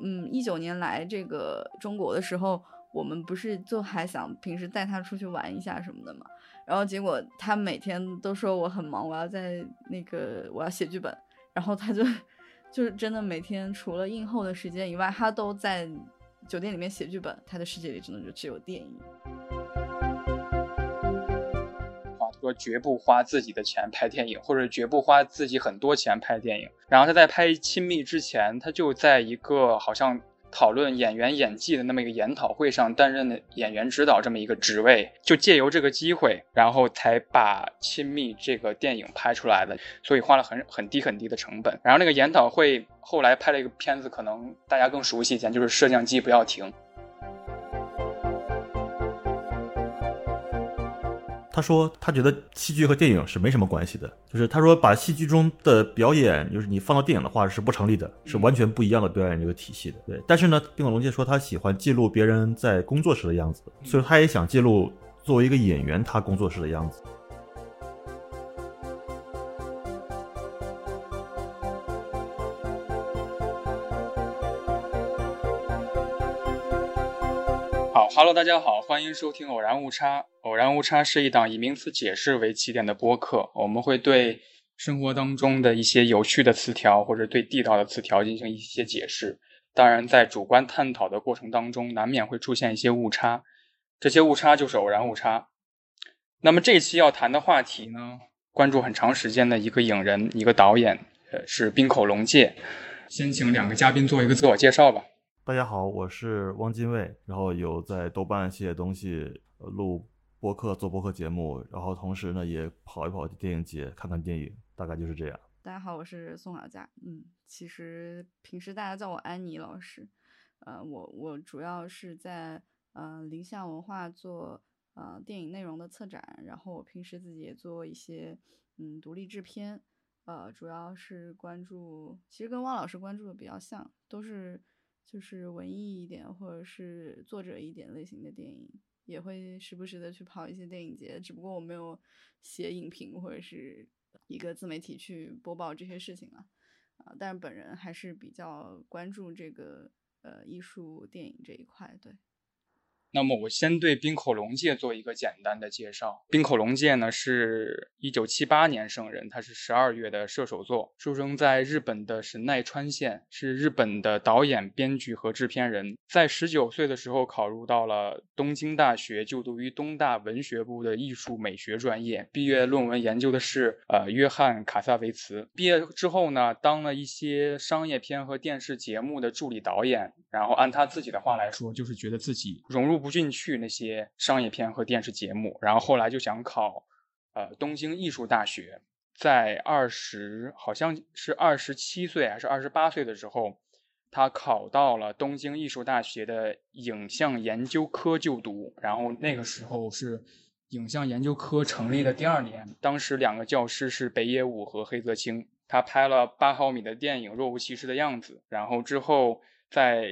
嗯，一九年来这个中国的时候，我们不是就还想平时带他出去玩一下什么的嘛。然后结果他每天都说我很忙，我要在那个我要写剧本。然后他就就是真的每天除了映后的时间以外，他都在酒店里面写剧本。他的世界里真的就只有电影。说绝不花自己的钱拍电影，或者绝不花自己很多钱拍电影。然后他在拍《亲密》之前，他就在一个好像讨论演员演技的那么一个研讨会上担任的演员指导这么一个职位，就借由这个机会，然后才把《亲密》这个电影拍出来的。所以花了很很低很低的成本。然后那个研讨会后来拍了一个片子，可能大家更熟悉一点，就是《摄像机不要停》。他说，他觉得戏剧和电影是没什么关系的，就是他说把戏剧中的表演，就是你放到电影的话是不成立的，是完全不一样的表演这个体系的。对，但是呢，冰火龙介说他喜欢记录别人在工作时的样子，所以他也想记录作为一个演员他工作时的样子。Hello，大家好，欢迎收听《偶然误差》。偶然误差是一档以名词解释为起点的播客，我们会对生活当中的一些有趣的词条或者对地道的词条进行一些解释。当然，在主观探讨的过程当中，难免会出现一些误差，这些误差就是偶然误差。那么这期要谈的话题呢，关注很长时间的一个影人、一个导演，呃，是冰口龙介。先请两个嘉宾做一个自我介绍吧。大家好，我是汪精卫，然后有在豆瓣写东西，录播客做播客节目，然后同时呢也跑一跑电影节，看看电影，大概就是这样。大家好，我是宋小佳，嗯，其实平时大家叫我安妮老师，呃，我我主要是在呃林相文化做呃电影内容的策展，然后我平时自己也做一些嗯独立制片，呃，主要是关注，其实跟汪老师关注的比较像，都是。就是文艺一点或者是作者一点类型的电影，也会时不时的去跑一些电影节。只不过我没有写影评或者是一个自媒体去播报这些事情啊，啊，但是本人还是比较关注这个呃艺术电影这一块，对。那么我先对滨口龙介做一个简单的介绍。滨口龙介呢是一九七八年生人，他是十二月的射手座，出生在日本的神奈川县，是日本的导演、编剧和制片人。在十九岁的时候考入到了东京大学，就读于东大文学部的艺术美学专业，毕业论文研究的是呃约翰卡萨维茨。毕业之后呢，当了一些商业片和电视节目的助理导演，然后按他自己的话来说，就是觉得自己融入。不不进去那些商业片和电视节目，然后后来就想考，呃，东京艺术大学。在二十好像是二十七岁还是二十八岁的时候，他考到了东京艺术大学的影像研究科就读。然后那个时候是影像研究科成立的第二年，当时两个教师是北野武和黑泽清。他拍了八毫米的电影《若无其事的样子》，然后之后在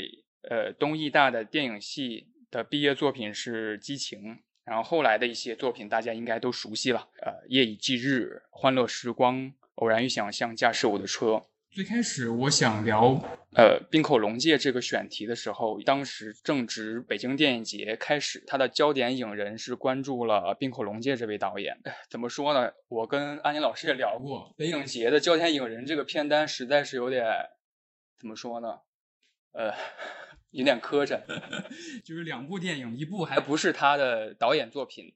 呃东艺大的电影系。的毕业作品是《激情》，然后后来的一些作品大家应该都熟悉了，呃，《夜以继日》《欢乐时光》《偶然与想象》《驾驶我的车》。最开始我想聊呃冰口龙介这个选题的时候，当时正值北京电影节开始，他的焦点影人是关注了冰口龙介这位导演。怎么说呢？我跟安妮老师也聊过，北影节的焦点影人这个片单实在是有点怎么说呢？呃。有点磕碜，就是两部电影，一部还不是他的导演作品，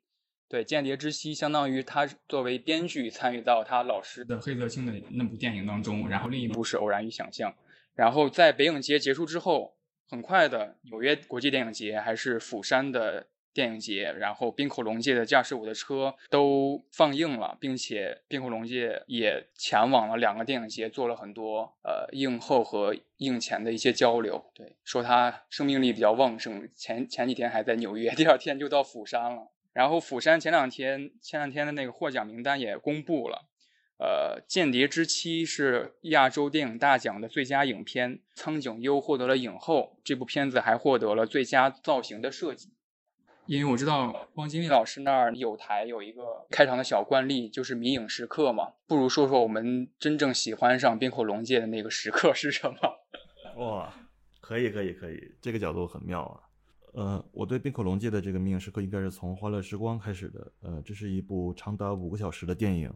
对《间谍之妻》相当于他作为编剧参与到他老师的黑泽清的那部电影当中，然后另一部是《偶然与想象》，然后在北影节结束之后，很快的纽约国际电影节还是釜山的。电影节，然后滨口龙介的《驾驶我的车》都放映了，并且滨口龙介也前往了两个电影节，做了很多呃映后和映前的一些交流。对，说他生命力比较旺盛，前前几天还在纽约，第二天就到釜山了。然后釜山前两天前两天的那个获奖名单也公布了，呃，《间谍之妻》是亚洲电影大奖的最佳影片，苍井优获得了影后，这部片子还获得了最佳造型的设计。因为我知道汪精卫老师那儿有台有一个开场的小惯例，就是迷影时刻嘛。不如说说我们真正喜欢上冰火龙界的那个时刻是什么？哇，可以可以可以，这个角度很妙啊。呃，我对冰口龙界的这个命影时刻应该是从《欢乐时光》开始的。呃，这是一部长达五个小时的电影。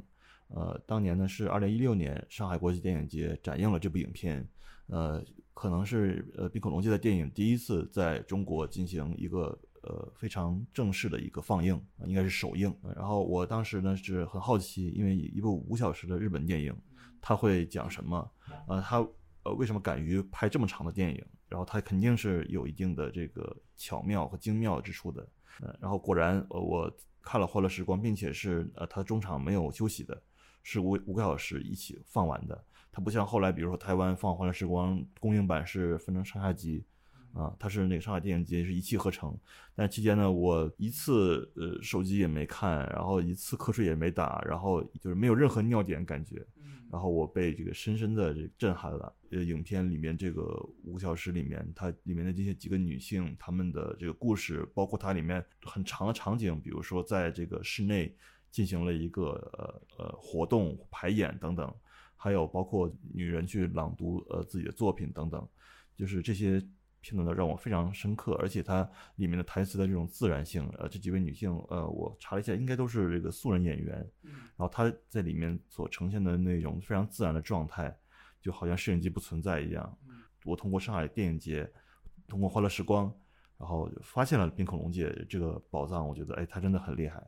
呃，当年呢是二零一六年上海国际电影节展映了这部影片。呃，可能是呃冰口龙界的电影第一次在中国进行一个呃非常正式的一个放映，应该是首映。然后我当时呢是很好奇，因为一部五小时的日本电影，它会讲什么？呃，它呃为什么敢于拍这么长的电影？然后它肯定是有一定的这个巧妙和精妙之处的。呃，然后果然，呃，我看了《欢乐时光》，并且是呃它中场没有休息的，是五五个小时一起放完的。它不像后来，比如说台湾放《欢乐时光》公映版是分成上下集。啊，它是那个上海电影节是一气呵成，但期间呢，我一次呃手机也没看，然后一次瞌睡也没打，然后就是没有任何尿点感觉，然后我被这个深深的这震撼了。呃，影片里面这个五个小时里面，它里面的这些几个女性，她们的这个故事，包括它里面很长的场景，比如说在这个室内进行了一个呃呃活动排演等等，还有包括女人去朗读呃自己的作品等等，就是这些。片段的让我非常深刻，而且它里面的台词的这种自然性，呃，这几位女性，呃，我查了一下，应该都是这个素人演员，然后她在里面所呈现的那种非常自然的状态，就好像摄影机不存在一样。我通过上海电影节，通过欢乐时光，然后发现了冰恐龙介这个宝藏，我觉得，哎，她真的很厉害。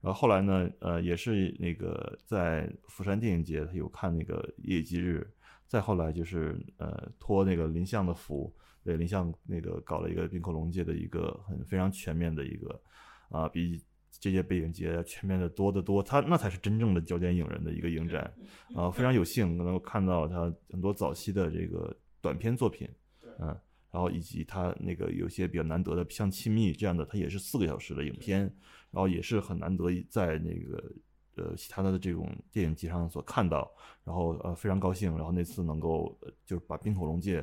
然后后来呢，呃，也是那个在釜山电影节，他有看那个夜以继日，再后来就是呃托那个林相的福。对林相那个搞了一个冰口龙界的一个很非常全面的一个，啊，比这届北影节全面的多得多。他那才是真正的焦点影人的一个影展，啊，非常有幸能够看到他很多早期的这个短片作品，嗯，然后以及他那个有些比较难得的像《亲密》这样的，他也是四个小时的影片，然后也是很难得在那个。呃，其他的这种电影节上所看到，然后呃非常高兴，然后那次能够就是把《冰口龙介》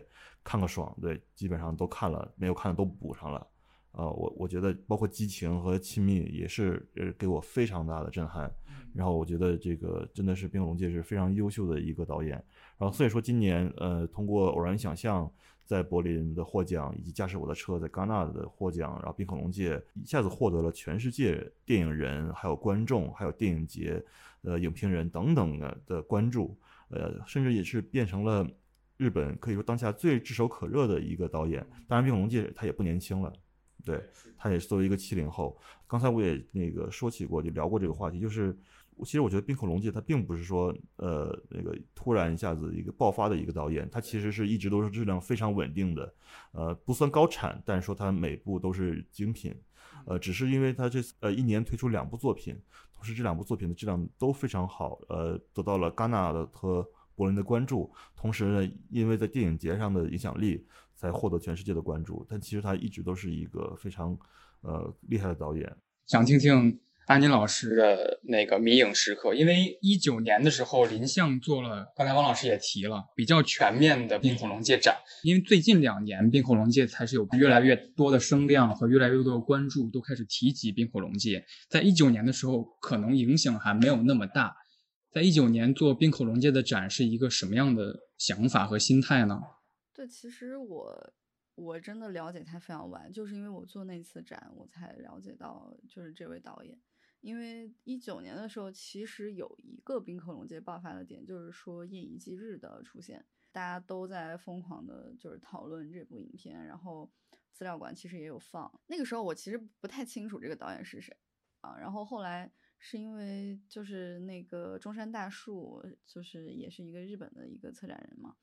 看个爽，对，基本上都看了，没有看的都补上了。呃，我我觉得包括《激情》和《亲密》也是呃给我非常大的震撼。然后我觉得这个真的是冰口龙界是非常优秀的一个导演。然后所以说今年呃通过偶然想象。在柏林的获奖，以及驾驶我的车在戛纳的获奖，然后冰恐龙界一下子获得了全世界电影人、还有观众、还有电影节呃影评人等等的的关注，呃，甚至也是变成了日本可以说当下最炙手可热的一个导演。当然，冰恐龙界他也不年轻了，对他也是作为一个七零后。刚才我也那个说起过，就聊过这个话题，就是。其实我觉得冰口龙介他并不是说，呃，那个突然一下子一个爆发的一个导演，他其实是一直都是质量非常稳定的，呃，不算高产，但是说他每部都是精品，呃，只是因为他这呃一年推出两部作品，同时这两部作品的质量都非常好，呃，得到了戛纳的和柏林的关注，同时呢，因为在电影节上的影响力才获得全世界的关注，但其实他一直都是一个非常呃厉害的导演，想听听。安妮老师的那个迷影时刻，因为一九年的时候，林相做了，刚才王老师也提了，比较全面的冰恐龙界展。因为最近两年，冰恐龙界才是有越来越多的声量和越来越多的关注，都开始提及冰恐龙界。在一九年的时候，可能影响还没有那么大。在一九年做冰口龙界的展是一个什么样的想法和心态呢？对，其实我。我真的了解他非常晚，就是因为我做那次展，我才了解到就是这位导演。因为一九年的时候，其实有一个冰口龙界爆发的点，就是说《夜以继日》的出现，大家都在疯狂的就是讨论这部影片，然后资料馆其实也有放。那个时候我其实不太清楚这个导演是谁啊，然后后来是因为就是那个中山大树，就是也是一个日本的一个策展人嘛。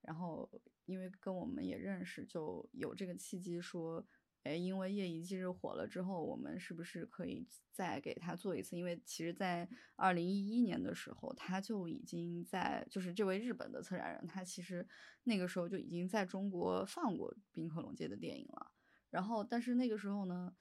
然后，因为跟我们也认识，就有这个契机说，哎，因为夜以继日火了之后，我们是不是可以再给他做一次？因为其实，在二零一一年的时候，他就已经在，就是这位日本的策展人，他其实那个时候就已经在中国放过冰河龙界的电影了。然后，但是那个时候呢？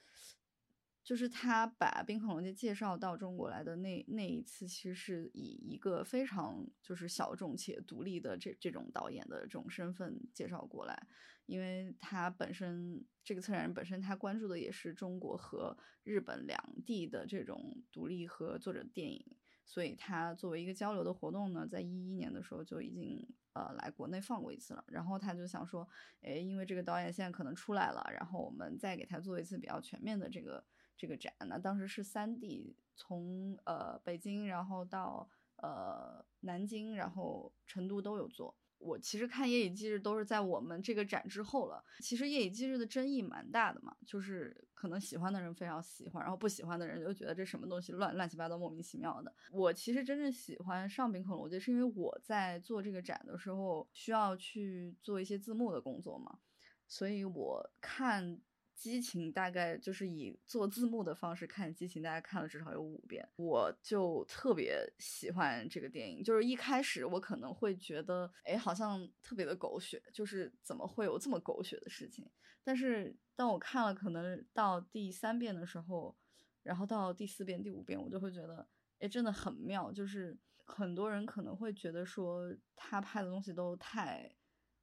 就是他把冰恐龙界介绍到中国来的那那一次，其实是以一个非常就是小众且独立的这这种导演的这种身份介绍过来，因为他本身这个策展人本身他关注的也是中国和日本两地的这种独立和作者电影，所以他作为一个交流的活动呢，在一一年的时候就已经呃来国内放过一次了。然后他就想说，哎，因为这个导演现在可能出来了，然后我们再给他做一次比较全面的这个这个展。那当时是三 D，从呃北京，然后到呃南京，然后成都都有做。我其实看《夜以继日》都是在我们这个展之后了。其实《夜以继日》的争议蛮大的嘛，就是可能喜欢的人非常喜欢，然后不喜欢的人就觉得这什么东西乱乱七八糟、莫名其妙的。我其实真正喜欢上冰恐龙我觉得，是因为我在做这个展的时候需要去做一些字幕的工作嘛，所以我看。激情大概就是以做字幕的方式看激情，大概看了至少有五遍，我就特别喜欢这个电影。就是一开始我可能会觉得，哎，好像特别的狗血，就是怎么会有这么狗血的事情？但是当我看了可能到第三遍的时候，然后到第四遍、第五遍，我就会觉得，哎，真的很妙。就是很多人可能会觉得说他拍的东西都太。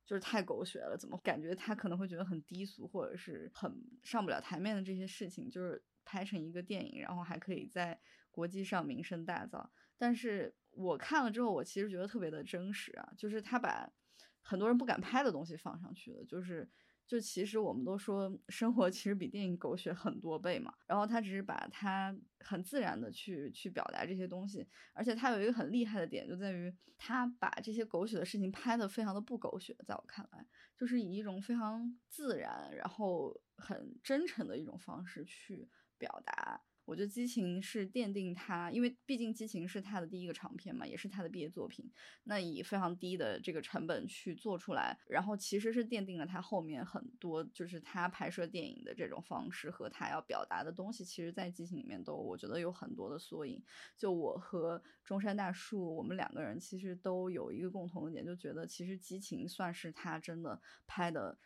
就是太狗血了，怎么感觉他可能会觉得很低俗，或者是很上不了台面的这些事情，就是拍成一个电影，然后还可以在国际上名声大噪。但是我看了之后，我其实觉得特别的真实啊，就是他把很多人不敢拍的东西放上去了，就是。就其实我们都说生活其实比电影狗血很多倍嘛，然后他只是把它很自然的去去表达这些东西，而且他有一个很厉害的点就在于他把这些狗血的事情拍的非常的不狗血，在我看来就是以一种非常自然然后很真诚的一种方式去表达。我觉得《激情》是奠定他，因为毕竟《激情》是他的第一个长片嘛，也是他的毕业作品。那以非常低的这个成本去做出来，然后其实是奠定了他后面很多，就是他拍摄电影的这种方式和他要表达的东西，其实在《激情》里面都我觉得有很多的缩影。就我和中山大树，我们两个人其实都有一个共同的点，就觉得其实《激情》算是他真的拍的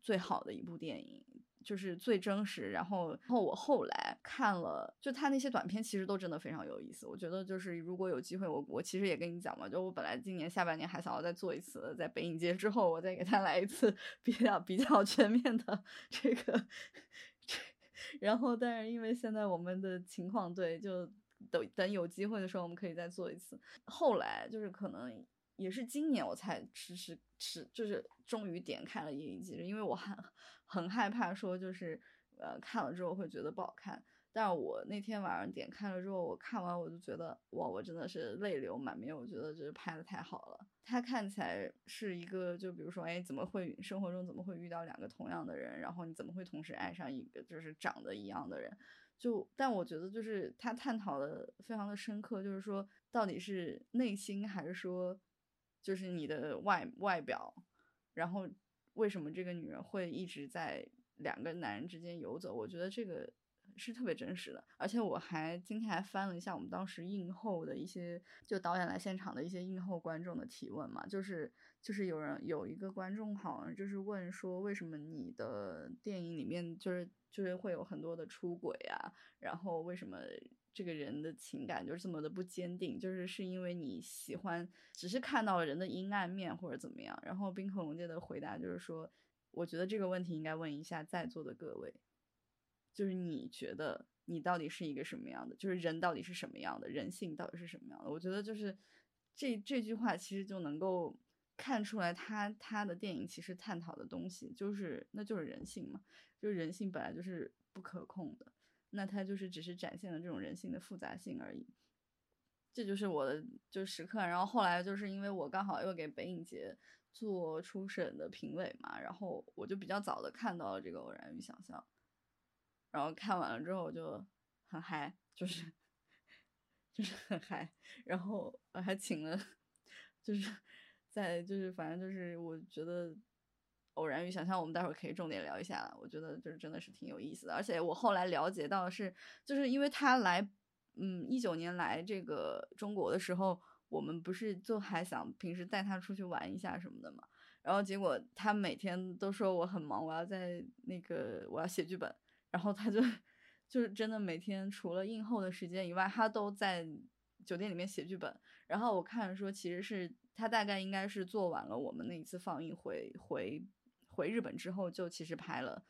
最好的一部电影。就是最真实，然后，然后我后来看了，就他那些短片，其实都真的非常有意思。我觉得就是如果有机会，我我其实也跟你讲嘛，就我本来今年下半年还想要再做一次，在北影节之后，我再给他来一次 比较比较全面的 这个，然后，但是因为现在我们的情况，对，就等等有机会的时候，我们可以再做一次。后来就是可能。也是今年我才迟迟迟，就是终于点开了《夜以继日》，因为我很很害怕说就是呃看了之后会觉得不好看。但我那天晚上点开了之后，我看完我就觉得哇，我真的是泪流满面。我觉得就是拍的太好了。它看起来是一个，就比如说，哎，怎么会生活中怎么会遇到两个同样的人？然后你怎么会同时爱上一个就是长得一样的人？就但我觉得就是他探讨的非常的深刻，就是说到底是内心还是说。就是你的外外表，然后为什么这个女人会一直在两个男人之间游走？我觉得这个是特别真实的。而且我还今天还翻了一下我们当时映后的一些，就导演来现场的一些映后观众的提问嘛，就是就是有人有一个观众好像就是问说，为什么你的电影里面就是就是会有很多的出轨啊？然后为什么？这个人的情感就是这么的不坚定，就是是因为你喜欢，只是看到了人的阴暗面或者怎么样。然后冰河龙介的回答就是说，我觉得这个问题应该问一下在座的各位，就是你觉得你到底是一个什么样的？就是人到底是什么样的？人性到底是什么样的？我觉得就是这这句话其实就能够看出来，他他的电影其实探讨的东西就是那就是人性嘛，就是人性本来就是不可控的。那他就是只是展现了这种人性的复杂性而已，这就是我的就时刻。然后后来就是因为我刚好又给北影节做初审的评委嘛，然后我就比较早的看到了这个《偶然与想象》，然后看完了之后就很嗨，就是 就是很嗨，然后我还请了，就是在就是反正就是我觉得。偶然与想象，我们待会儿可以重点聊一下。我觉得就是真的是挺有意思的，而且我后来了解到是，就是因为他来，嗯，一九年来这个中国的时候，我们不是就还想平时带他出去玩一下什么的嘛。然后结果他每天都说我很忙，我要在那个我要写剧本。然后他就就是真的每天除了映后的时间以外，他都在酒店里面写剧本。然后我看说其实是他大概应该是做完了我们那一次放映回回。回日本之后，就其实拍了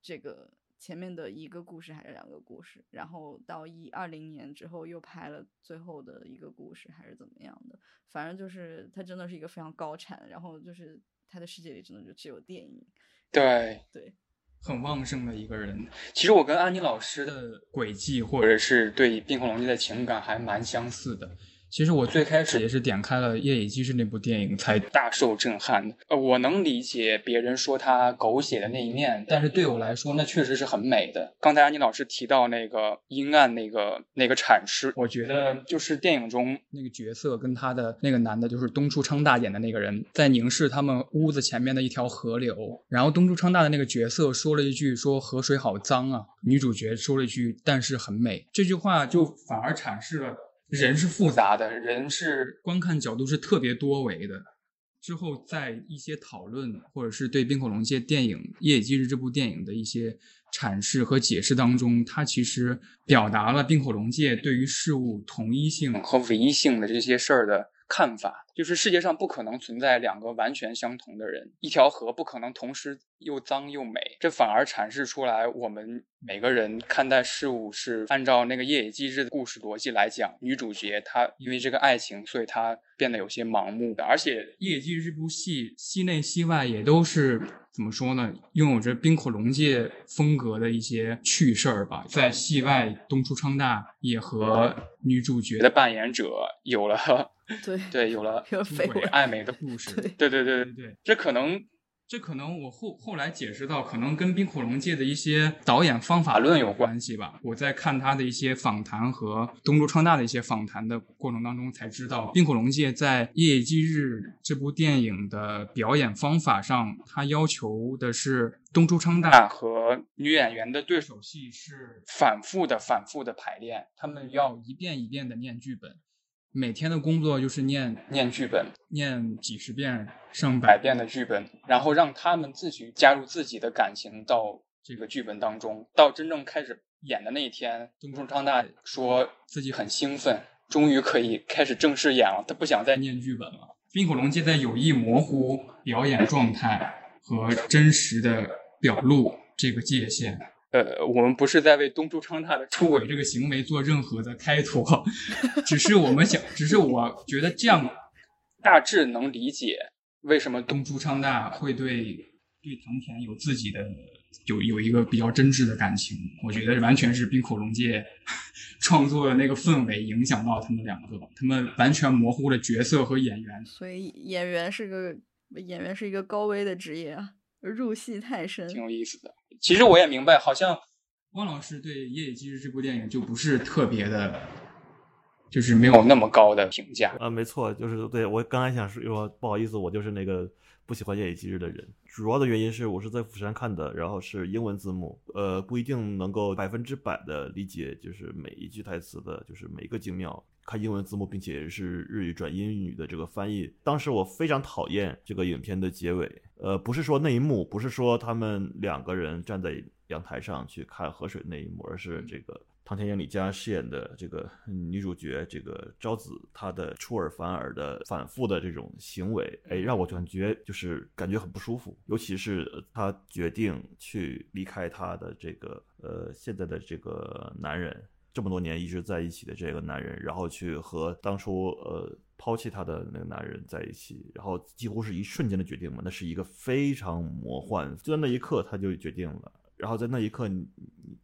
这个《前面的一个故事还是两个故事，然后到一二零年之后又拍了最后的一个故事，还是怎么样的？反正就是他真的是一个非常高产，然后就是他的世界里真的就只有电影。对对，很旺盛的一个人。其实我跟安妮老师的轨迹，或者是对冰恐龙记的情感还蛮相似的。其实我最开始也是点开了《夜以继日》那部电影，才大受震撼的。呃，我能理解别人说他狗血的那一面，但是对我来说，那确实是很美的。刚才安妮老师提到那个阴暗那个那个阐释，我觉得就是电影中那个角色跟他的那个男的，就是东出昌大演的那个人，在凝视他们屋子前面的一条河流。然后东出昌大的那个角色说了一句：“说河水好脏啊。”女主角说了一句：“但是很美。”这句话就反而阐释了。人是复杂的，人是观看角度是特别多维的。之后在一些讨论，或者是对《冰火龙界》电影《夜以继日》这部电影的一些阐释和解释当中，它其实表达了冰火龙界对于事物统一性和唯一性的这些事儿的。看法就是世界上不可能存在两个完全相同的人，一条河不可能同时又脏又美，这反而阐释出来我们每个人看待事物是按照那个夜以继日的故事逻辑来讲。女主角她因为这个爱情，所以她变得有些盲目的，而且《夜以继日》这部戏戏内戏外也都是。怎么说呢？拥有着冰火龙界风格的一些趣事儿吧。在戏外，东出昌大也和女主角的扮演者有了对 对有了出轨暧昧的故事。对 对对对对，这可能。这可能我后后来解释到，可能跟冰火龙界的一些导演方法论有关系吧。我在看他的一些访谈和东周昌大的一些访谈的过程当中，才知道冰火龙界在《夜以继日》这部电影的表演方法上，他要求的是东周昌大和女演员的对手戏是反复的、反复的排练，他们要一遍一遍的念剧本。每天的工作就是念念剧本，念几十遍、上百遍的剧本，然后让他们自己加入自己的感情到这个剧本当中。到真正开始演的那一天，东中昌大说自己很兴奋，终于可以开始正式演了。他不想再念剧本了。冰火龙介在有意模糊表演状态和真实的表露这个界限。呃，我们不是在为东出昌大的出轨这个行为做任何的开脱，只是我们想，只是我觉得这样大致能理解为什么东出昌大会对对藤田有自己的有有一个比较真挚的感情。我觉得完全是冰口龙介 创作的那个氛围影响到他们两个，他们完全模糊了角色和演员。所以演员是个演员是一个高危的职业啊。入戏太深，挺有意思的。其实我也明白，好像汪老师对《夜以继日》这部电影就不是特别的，就是没有那么高的评价啊。没错，就是对我刚才想说，不好意思，我就是那个不喜欢《夜以继日》的人。主要的原因是我是在釜山看的，然后是英文字幕，呃，不一定能够百分之百的理解，就是每一句台词的，就是每一个精妙。看英文字幕，并且是日语转英语的这个翻译。当时我非常讨厌这个影片的结尾，呃，不是说那一幕，不是说他们两个人站在阳台上去看河水那一幕，而是这个汤田英里佳饰演的这个女主角这个昭子，她的出尔反尔的反复的这种行为，哎，让我感觉就是感觉很不舒服。尤其是她决定去离开她的这个呃现在的这个男人。这么多年一直在一起的这个男人，然后去和当初呃抛弃他的那个男人在一起，然后几乎是一瞬间的决定嘛，那是一个非常魔幻，就在那一刻他就决定了，然后在那一刻你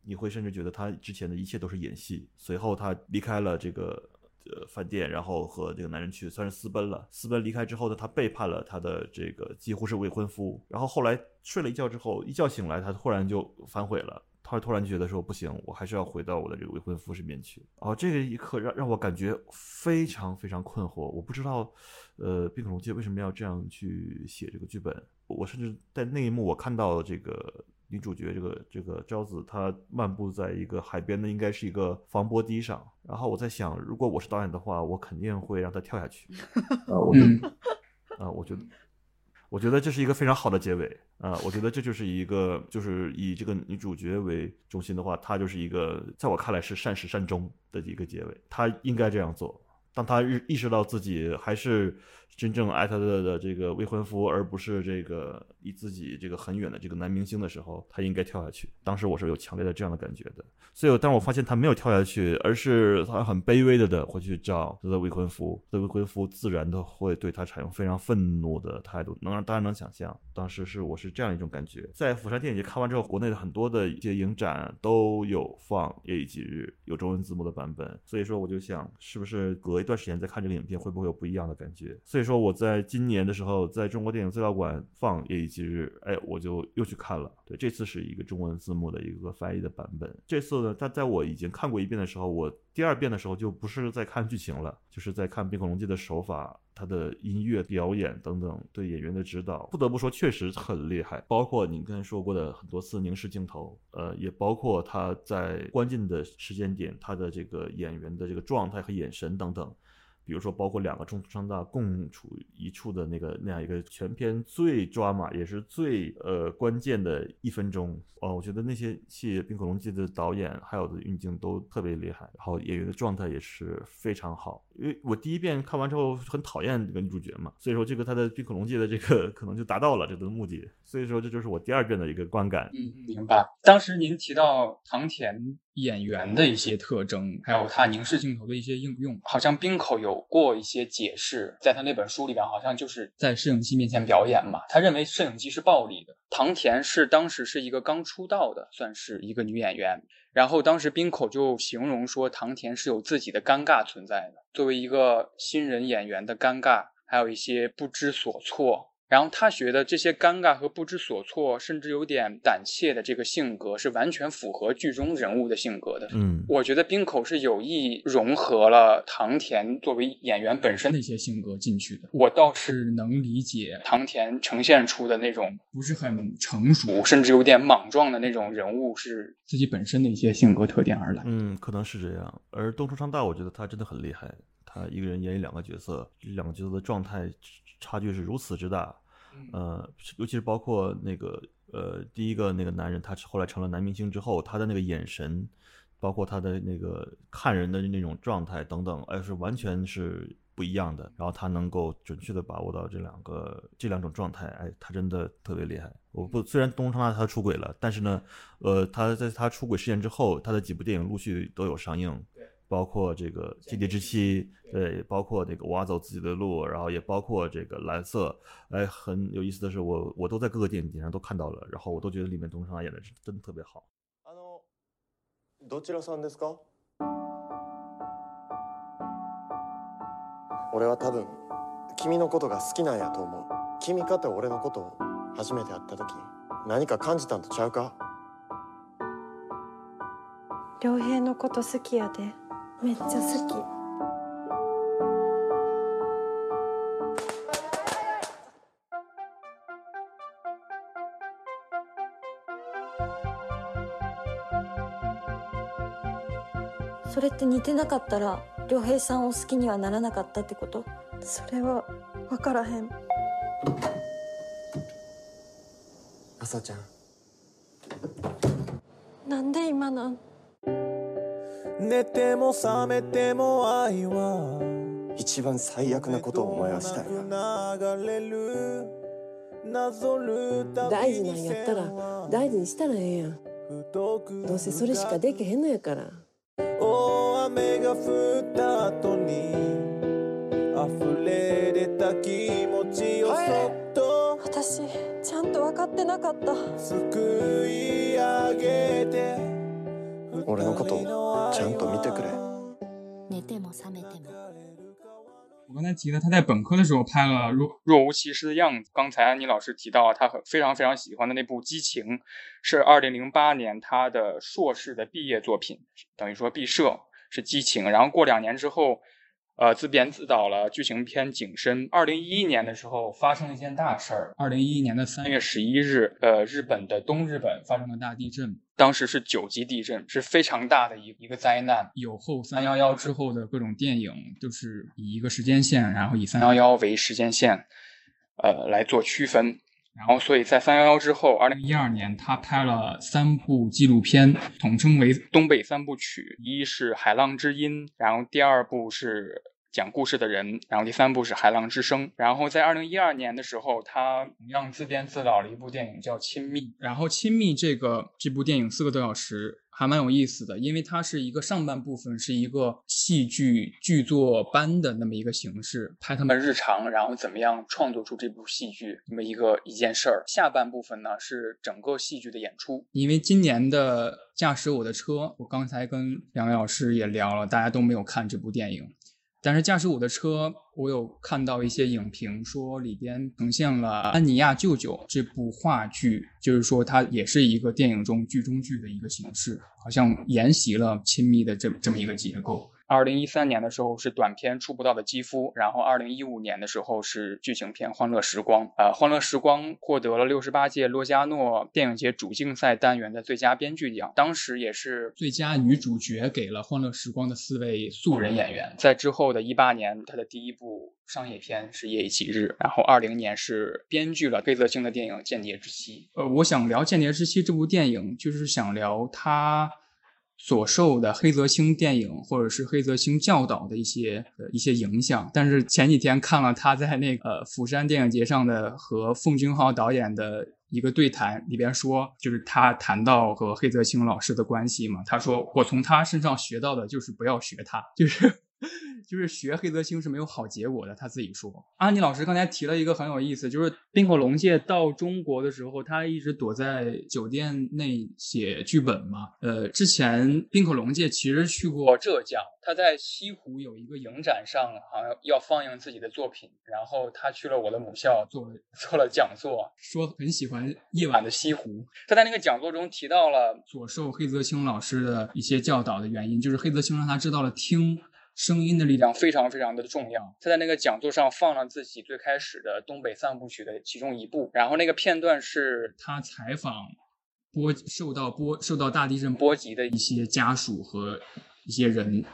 你会甚至觉得他之前的一切都是演戏。随后他离开了这个呃饭店，然后和这个男人去算是私奔了。私奔离开之后呢，他背叛了他的这个几乎是未婚夫，然后后来睡了一觉之后，一觉醒来他突然就反悔了。他突然觉得说不行，我还是要回到我的这个未婚夫身边去。哦，这个一刻让让我感觉非常非常困惑。我不知道，呃，冰可龙介为什么要这样去写这个剧本。我甚至在那一幕，我看到这个女主角这个这个昭子，她漫步在一个海边的，应该是一个防波堤上。然后我在想，如果我是导演的话，我肯定会让她跳下去。啊，我啊，我觉得。我觉得这是一个非常好的结尾啊！我觉得这就是一个，就是以这个女主角为中心的话，她就是一个，在我看来是善始善终的一个结尾。她应该这样做。当他意意识到自己还是真正爱他的的这个未婚夫，而不是这个离自己这个很远的这个男明星的时候，他应该跳下去。当时我是有强烈的这样的感觉的。所以，当我发现他没有跳下去，而是他很卑微的的会去找他的未婚夫，他的未婚夫自然的会对他产生非常愤怒的态度，能让大家能想象，当时是我是这样一种感觉。在釜山电影节看完之后，国内的很多的一些影展都有放《夜以继日》，有中文字幕的版本。所以说，我就想，是不是隔一段时间再看这个影片，会不会有不一样的感觉？所以说，我在今年的时候，在中国电影资料馆放《夜以继日》，哎，我就又去看了。对，这次是一个中文字幕的一个翻译的版本。这次呢，它在我已经看过一遍的时候，我第二遍的时候就不是在看剧情了，就是在看《冰恐龙记》的手法、他的音乐表演等等对演员的指导。不得不说，确实很厉害。包括你刚才说过的很多次凝视镜头，呃，也包括他在关键的时间点，他的这个演员的这个状态和眼神等等。比如说，包括两个中途商大共处一处的那个那样一个全片最抓马，也是最呃关键的一分钟哦，我觉得那些戏《冰恐龙记》的导演还有的运镜都特别厉害，然后演员的状态也是非常好。因为我第一遍看完之后很讨厌这个女主角嘛，所以说这个他的《冰恐龙记》的这个 可能就达到了这个目的，所以说这就是我第二遍的一个观感。嗯，明白。当时您提到唐田演员的一些特征，还有他凝视镜头的一些应用，好像冰口有过一些解释，在他那本书里边，好像就是在摄影机面前表演嘛，他认为摄影机是暴力的。唐田是当时是一个刚出道的，算是一个女演员。然后当时冰口就形容说，唐田是有自己的尴尬存在的，作为一个新人演员的尴尬，还有一些不知所措。然后他觉得这些尴尬和不知所措，甚至有点胆怯的这个性格，是完全符合剧中人物的性格的。嗯，我觉得冰口是有意融合了唐田作为演员本身的一些性格进去的。我倒是能理解唐田呈现出的那种不是很成熟，甚至有点莽撞的那种人物，是自己本身的一些性格特点而来。嗯，可能是这样。而东出昌大，我觉得他真的很厉害，他一个人演两个角色，两个角色的状态。差距是如此之大，呃，尤其是包括那个呃，第一个那个男人，他后来成了男明星之后，他的那个眼神，包括他的那个看人的那种状态等等，哎，是完全是不一样的。然后他能够准确的把握到这两个这两种状态，哎，他真的特别厉害。我不虽然东昌大他出轨了，但是呢，呃，他在他出轨事件之后，他的几部电影陆续都有上映。包括这个《基地之妻》，对，包括那个《我走自己的路》，然后也包括这个《蓝色》。哎，很有意思的是，我我都在各个电影节上都看到了，然后我都觉得里面东昌演的是真的特别好。あのどちらさんですか？俺は多分君のことが好きなんやと思う。君かて俺のことを初めて会った時何か感じたんとちゃうか？良平のこと好きやで。 めっちゃ好き。それって似てなかったら良平さんを好きにはならなかったってこと？それは分からへん。朝ちゃん。なんで今なん？寝ても覚めても愛は一番最悪なことを思い出したい大事なんやったら大事にしたらええやん。どうせそれしかできへんのやから。大雨が降った後に溢れ出た気持ちをそっと私ちゃんと分かってなかった。すくい上げて俺のことちゃんと見てくれ。寝ても覚めても。我刚才提了，他在本科的时候拍了《若若无其事的样子》。刚才安妮老师提到，他很非常非常喜欢的那部《激情》，是二零零八年他的硕士的毕业作品，等于说毕设是《激情》。然后过两年之后， 呃，自编自导了剧情片《景深》。二零一一年的时候，发生了一件大事儿。二零一一年的三月十一日，呃，日本的东日本发生了大地震。当时是九级地震，是非常大的一一个灾难。有后三幺幺之后的各种电影，就是以一个时间线，然后以三幺幺为时间线，呃，来做区分。然后，所以在三幺幺之后，二零一二年，他拍了三部纪录片，统称为东北三部曲。一是《海浪之音》，然后第二部是讲故事的人，然后第三部是《海浪之声》，然后在二零一二年的时候，他同样自编自导了一部电影叫《亲密》，然后《亲密》这个这部电影四个多小时。还蛮有意思的，因为它是一个上半部分是一个戏剧剧作班的那么一个形式，拍他们日常，然后怎么样创作出这部戏剧那么一个一件事儿。下半部分呢是整个戏剧的演出。因为今年的《驾驶我的车》，我刚才跟两位老师也聊了，大家都没有看这部电影。但是驾驶我的车，我有看到一些影评说里边呈现了《安妮亚舅舅》这部话剧，就是说它也是一个电影中剧中剧的一个形式，好像沿袭了亲密的这这么一个结构。二零一三年的时候是短片《触不到的肌肤》，然后二零一五年的时候是剧情片《欢乐时光》。呃，《欢乐时光》获得了六十八届罗加诺电影节主竞赛单元的最佳编剧奖，当时也是最佳女主角给了《欢乐时光》的四位素人演员。在之后的一八年，他的第一部商业片是《夜以继日》，然后二零年是编剧了黑泽清的电影《间谍之妻》。呃，我想聊《间谍之妻》这部电影，就是想聊他。所受的黑泽清电影或者是黑泽清教导的一些呃一些影响，但是前几天看了他在那个釜山电影节上的和奉俊昊导演的一个对谈，里边说就是他谈到和黑泽清老师的关系嘛，他说我从他身上学到的就是不要学他，就是。就是学黑泽清是没有好结果的，他自己说。安妮老师刚才提了一个很有意思，就是滨口龙介到中国的时候，他一直躲在酒店内写剧本嘛。呃，之前滨口龙介其实去过浙江，他在西湖有一个影展上，好像要放映自己的作品，然后他去了我的母校做了做了讲座，说很喜欢夜晚的西湖。他在那个讲座中提到了所受黑泽清老师的一些教导的原因，就是黑泽清让他知道了听。声音的力量非常非常的重要。他在那个讲座上放了自己最开始的东北三部曲的其中一部，然后那个片段是他采访波受到波受到大地震波及的一些家属和一些人。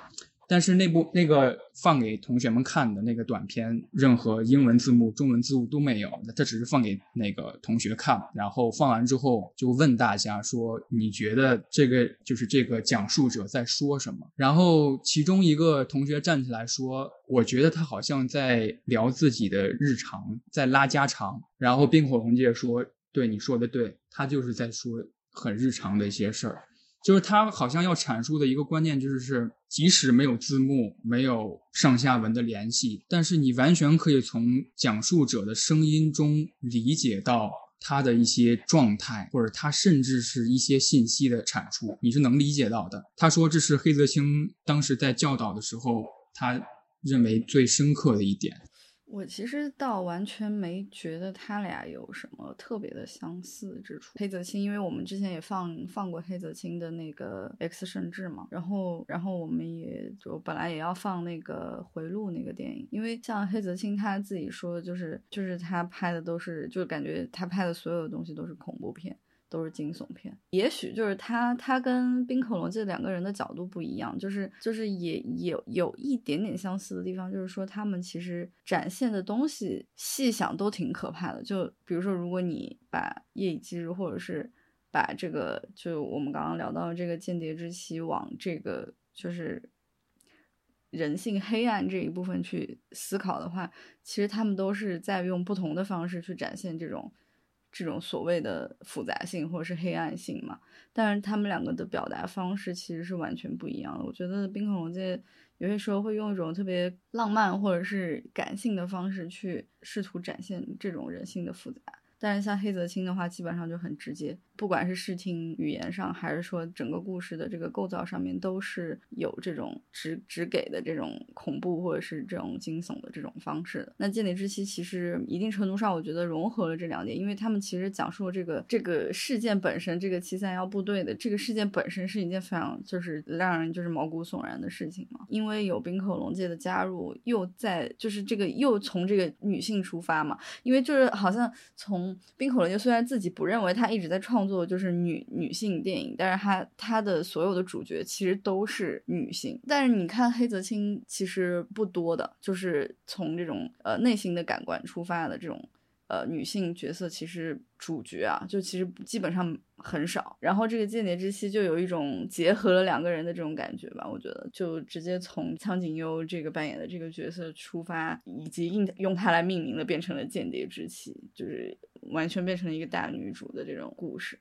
但是那部那个放给同学们看的那个短片，任何英文字幕、中文字幕都没有，他只是放给那个同学看。然后放完之后，就问大家说：“你觉得这个就是这个讲述者在说什么？”然后其中一个同学站起来说：“我觉得他好像在聊自己的日常，在拉家常。”然后冰火龙介说：“对，你说的对，他就是在说很日常的一些事儿。”就是他好像要阐述的一个观念，就是是即使没有字幕、没有上下文的联系，但是你完全可以从讲述者的声音中理解到他的一些状态，或者他甚至是一些信息的产出，你是能理解到的。他说这是黑泽清当时在教导的时候，他认为最深刻的一点。我其实倒完全没觉得他俩有什么特别的相似之处。黑泽清，因为我们之前也放放过黑泽清的那个《X 神志》嘛，然后然后我们也就本来也要放那个《回路》那个电影，因为像黑泽清他自己说，就是就是他拍的都是，就感觉他拍的所有的东西都是恐怖片。都是惊悚片，也许就是他，他跟冰口龙这两个人的角度不一样，就是就是也有有一点点相似的地方，就是说他们其实展现的东西，细想都挺可怕的。就比如说，如果你把夜以继日，或者是把这个，就我们刚刚聊到这个间谍之妻往这个就是人性黑暗这一部分去思考的话，其实他们都是在用不同的方式去展现这种。这种所谓的复杂性或者是黑暗性嘛，但是他们两个的表达方式其实是完全不一样的。我觉得冰恐龙界有些时候会用一种特别浪漫或者是感性的方式去试图展现这种人性的复杂。但是像黑泽清的话，基本上就很直接，不管是视听语言上，还是说整个故事的这个构造上面，都是有这种直直给的这种恐怖或者是这种惊悚的这种方式的。那间谍之妻其实一定程度上，我觉得融合了这两点，因为他们其实讲述了这个这个事件本身，这个七三幺部队的这个事件本身是一件非常就是让人就是毛骨悚然的事情嘛。因为有冰口龙介的加入，又在就是这个又从这个女性出发嘛，因为就是好像从冰火龙就虽然自己不认为他一直在创作就是女女性电影，但是他他的所有的主角其实都是女性。但是你看黑泽清其实不多的，就是从这种呃内心的感官出发的这种呃女性角色其实主角啊，就其实基本上很少。然后这个《间谍之妻》就有一种结合了两个人的这种感觉吧，我觉得就直接从苍井优这个扮演的这个角色出发，以及用用它来命名了，变成了《间谍之妻》，就是完全变成了一个大女主的这种故事。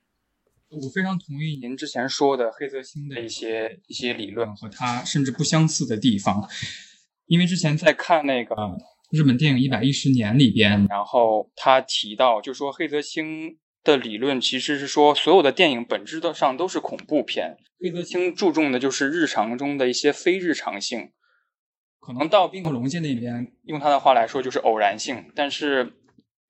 我非常同意您之前说的黑泽清的一些一些理论和他甚至不相似的地方，因为之前在看那个日本电影一百一十年里边，然后他提到，就说黑泽清的理论其实是说，所有的电影本质的上都是恐怖片，黑泽清注重的就是日常中的一些非日常性，可能到冰口龙介那边，用他的话来说就是偶然性，但是。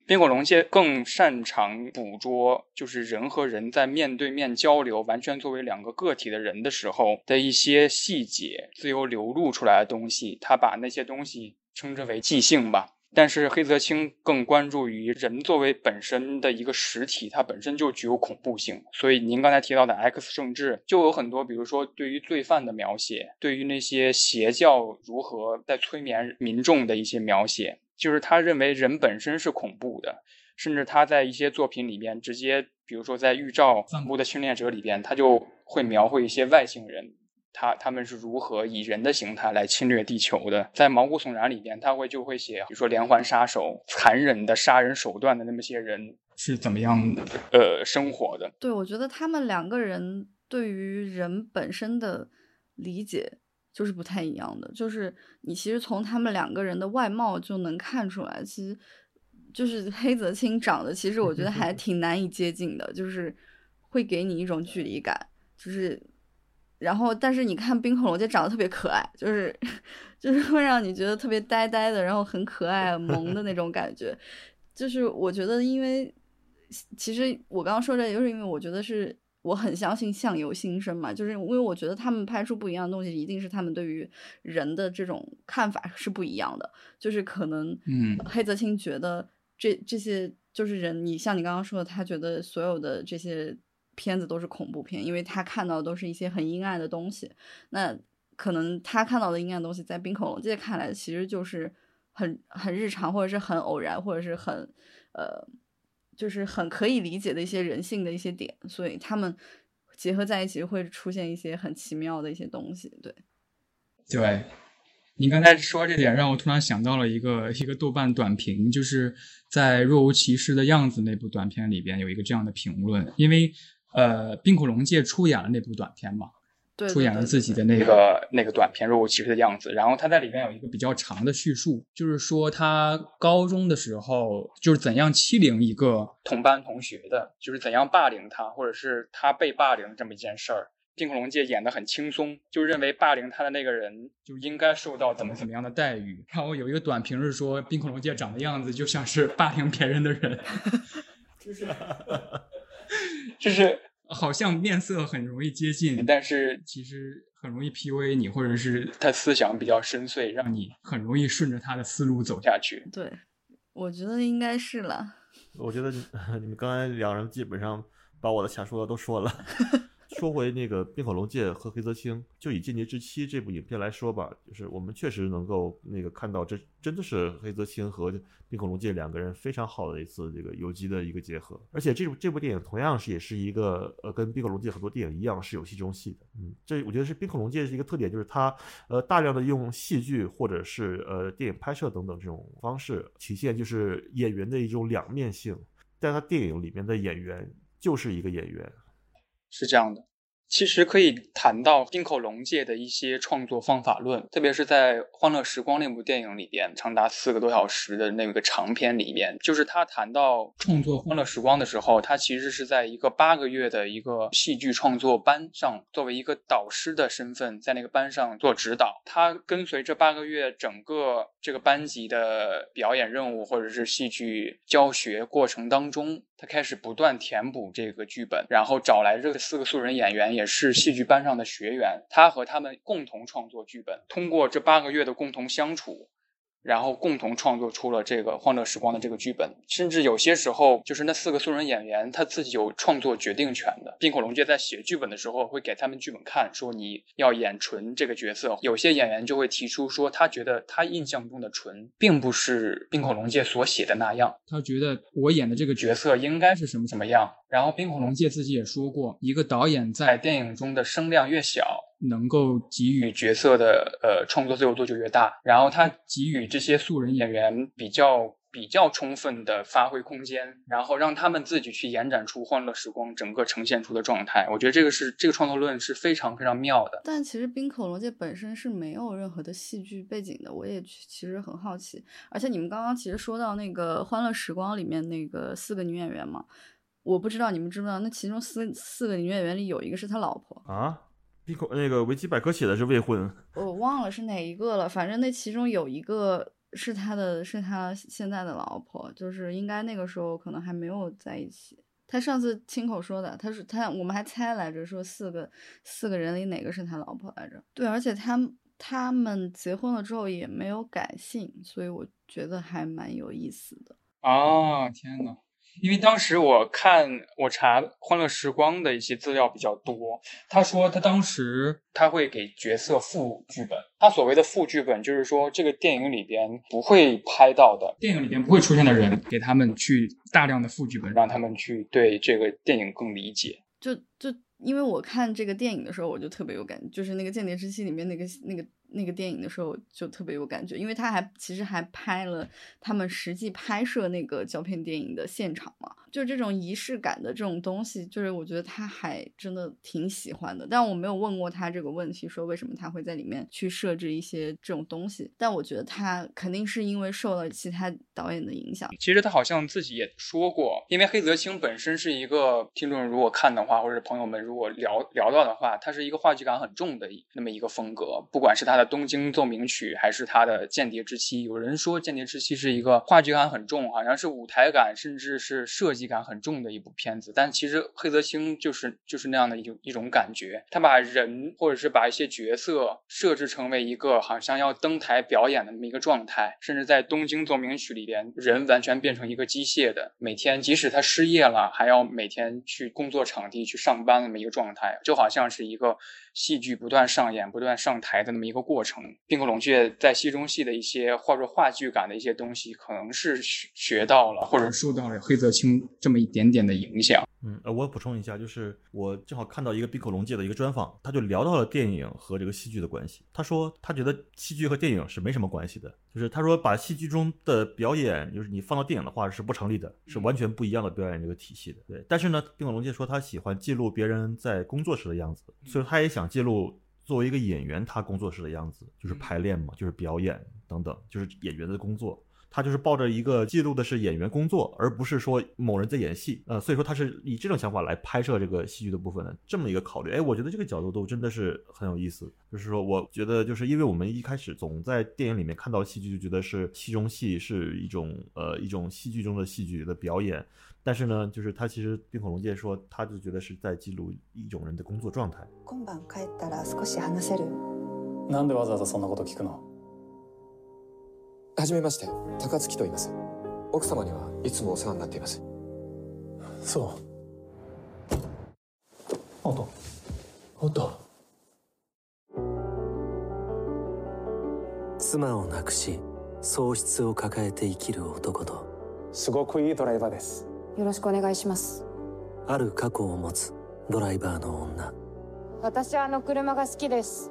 冰火龙介更擅长捕捉，就是人和人在面对面交流，完全作为两个个体的人的时候的一些细节，自由流露出来的东西。他把那些东西称之为即兴吧。但是黑泽清更关注于人作为本身的一个实体，它本身就具有恐怖性。所以您刚才提到的《X 政治》就有很多，比如说对于罪犯的描写，对于那些邪教如何在催眠民众的一些描写。就是他认为人本身是恐怖的，甚至他在一些作品里边直接，比如说在《预兆散步的训练者》里边，他就会描绘一些外星人，他他们是如何以人的形态来侵略地球的。在《毛骨悚然》里边，他会就会写，比如说连环杀手、残忍的杀人手段的那么些人是怎么样呃生活的。对，我觉得他们两个人对于人本身的理解。就是不太一样的，就是你其实从他们两个人的外貌就能看出来，其实就是黑泽清长得，其实我觉得还 挺难以接近的，就是会给你一种距离感，就是然后但是你看冰恐龙就长得特别可爱，就是 就是会让你觉得特别呆呆的，然后很可爱萌的那种感觉，就是我觉得因为其实我刚刚说这，就是因为我觉得是。我很相信相由心生嘛，就是因为我觉得他们拍出不一样的东西，一定是他们对于人的这种看法是不一样的。就是可能，嗯，黑泽清觉得这这些就是人，你像你刚刚说的，他觉得所有的这些片子都是恐怖片，因为他看到的都是一些很阴暗的东西。那可能他看到的阴暗东西，在冰恐龙界看来，其实就是很很日常，或者是很偶然，或者是很呃。就是很可以理解的一些人性的一些点，所以他们结合在一起会出现一些很奇妙的一些东西。对，对，您刚才说这点让我突然想到了一个一个豆瓣短评，就是在《若无其事的样子》那部短片里边有一个这样的评论，因为呃，冰恐龙介出演了那部短片嘛。出演了自己的那个那个短片《若无其事的样子》，然后他在里面有一个比较长的叙述，就是说他高中的时候就是怎样欺凌一个同班同学的，就是怎样霸凌他，或者是他被霸凌这么一件事儿。冰恐龙界演的很轻松，就认为霸凌他的那个人就应该受到怎么怎么样的待遇。然后有一个短评是说，冰恐龙界长的样子就像是霸凌别人的人，就是，就是。好像面色很容易接近，但是其实很容易 PUA 你，或者是他思想比较深邃，让你很容易顺着他的思路走下去。对，我觉得应该是了。我觉得你 们刚才两人基本上把我的想说的都说了。说回那个冰火龙介和黑泽清，就以《间谍之妻》这部影片来说吧，就是我们确实能够那个看到，这真的是黑泽清和冰火龙介两个人非常好的一次这个有机的一个结合。而且这部这部电影同样是也是一个呃，跟冰火龙介很多电影一样是有戏中戏的。嗯，这我觉得是冰火龙介是一个特点，就是它呃大量的用戏剧或者是呃电影拍摄等等这种方式体现，就是演员的一种两面性。在他电影里面的演员就是一个演员。是这样的。其实可以谈到冰口龙介的一些创作方法论，特别是在《欢乐时光》那部电影里边，长达四个多小时的那个长片里面，就是他谈到创作《欢乐时光》的时候，他其实是在一个八个月的一个戏剧创作班上，作为一个导师的身份，在那个班上做指导。他跟随这八个月整个这个班级的表演任务或者是戏剧教学过程当中。他开始不断填补这个剧本，然后找来这四个素人演员，也是戏剧班上的学员。他和他们共同创作剧本，通过这八个月的共同相处，然后共同创作出了这个《欢乐时光》的这个剧本。甚至有些时候，就是那四个素人演员他自己有创作决定权的。冰口龙介在写剧本的时候会给他们剧本看，说你要演纯这个角色。有些演员就会提出说，他觉得他印象中的纯并不是冰口龙介所写的那样，他觉得我演的这个角色应该是什么什么样。然后冰口龙介自己也说过，一个导演在电影中的声量越小。能够给予角色的呃创作自由度就越大，然后他给予这些素人演员比较比较充分的发挥空间，然后让他们自己去延展出《欢乐时光》整个呈现出的状态。我觉得这个是这个创作论是非常非常妙的。但其实冰口龙介本身是没有任何的戏剧背景的，我也其实很好奇。而且你们刚刚其实说到那个《欢乐时光》里面那个四个女演员嘛，我不知道你们知不知道，那其中四四个女演员里有一个是他老婆啊。闭口那个维基百科写的是未婚，我忘了是哪一个了。反正那其中有一个是他的，是他现在的老婆，就是应该那个时候可能还没有在一起。他上次亲口说的，他是他，我们还猜来着，说四个四个人里哪个是他老婆来着？对，而且他他们结婚了之后也没有改姓，所以我觉得还蛮有意思的。啊，天呐！因为当时我看我查《欢乐时光》的一些资料比较多，他说他当时他会给角色副剧本，他所谓的副剧本就是说这个电影里边不会拍到的，电影里边不会出现的人，给他们去大量的副剧本，让他们去对这个电影更理解。就就因为我看这个电影的时候，我就特别有感觉，就是那个《间谍之妻》里面那个那个。那个电影的时候就特别有感觉，因为他还其实还拍了他们实际拍摄那个胶片电影的现场嘛，就这种仪式感的这种东西，就是我觉得他还真的挺喜欢的。但我没有问过他这个问题，说为什么他会在里面去设置一些这种东西。但我觉得他肯定是因为受了其他导演的影响。其实他好像自己也说过，因为黑泽清本身是一个听众如果看的话，或者朋友们如果聊聊到的话，他是一个话剧感很重的那么一个风格，不管是他的。东京奏鸣曲还是他的间谍之妻，有人说间谍之妻是一个话剧感很重，好像是舞台感甚至是设计感很重的一部片子。但其实黑泽清就是就是那样的一种一种感觉，他把人或者是把一些角色设置成为一个好像要登台表演的那么一个状态，甚至在东京奏鸣曲里边，人完全变成一个机械的，每天即使他失业了，还要每天去工作场地去上班那么一个状态，就好像是一个戏剧不断上演、不断上台的那么一个过。程，冰口龙雀在戏中戏的一些或者话剧感的一些东西，可能是学学到了，或者受到了黑泽清这么一点点的影响。嗯，呃，我补充一下，就是我正好看到一个冰口龙介的一个专访，他就聊到了电影和这个戏剧的关系。他说他觉得戏剧和电影是没什么关系的，就是他说把戏剧中的表演，就是你放到电影的话是不成立的，是完全不一样的表演这个体系的。对，但是呢，冰口龙介说他喜欢记录别人在工作时的样子，所以他也想记录。作为一个演员，他工作时的样子就是排练嘛，就是表演等等，就是演员的工作。他就是抱着一个记录的是演员工作，而不是说某人在演戏。呃，所以说他是以这种想法来拍摄这个戏剧的部分的这么一个考虑。哎，我觉得这个角度都真的是很有意思。就是说，我觉得就是因为我们一开始总在电影里面看到戏剧，就觉得是戏中戏是一种呃一种戏剧中的戏剧的表演。但是呢，就是他其实冰口龙介说，他就觉得是在记录一种人的工作状态。今晩帰ったら少し話せる。なんでわざわざそんなこと聞くの？ はじめまして、高槻と言います。奥様にはいつもお世話になっています。そう。おっと。おっと。妻を亡くし、喪失を抱えて生きる男と。すごくいいドライバーです。よろしくお願いしますある過去を持つドライバーの女私はあの車が好きです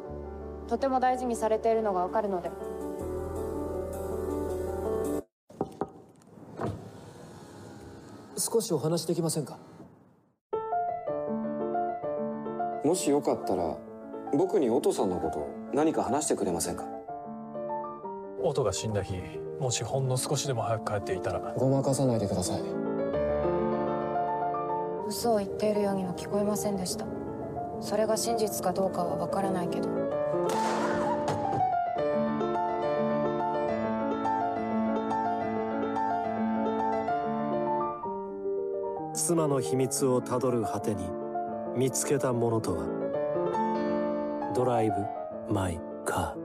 とても大事にされているのがわかるので少しお話できませんか？もしよかったら僕に音さんのこと何か話してくれませんか？音が死んだ日もしほんの少しでも早く帰っていたら。ごまかさないでください。嘘を言っているようには聞こえませんでした。それが真実かどうかはわからないけど妻の秘密をたどる果てに見つけたものとは？ドライブ・マイ・カー。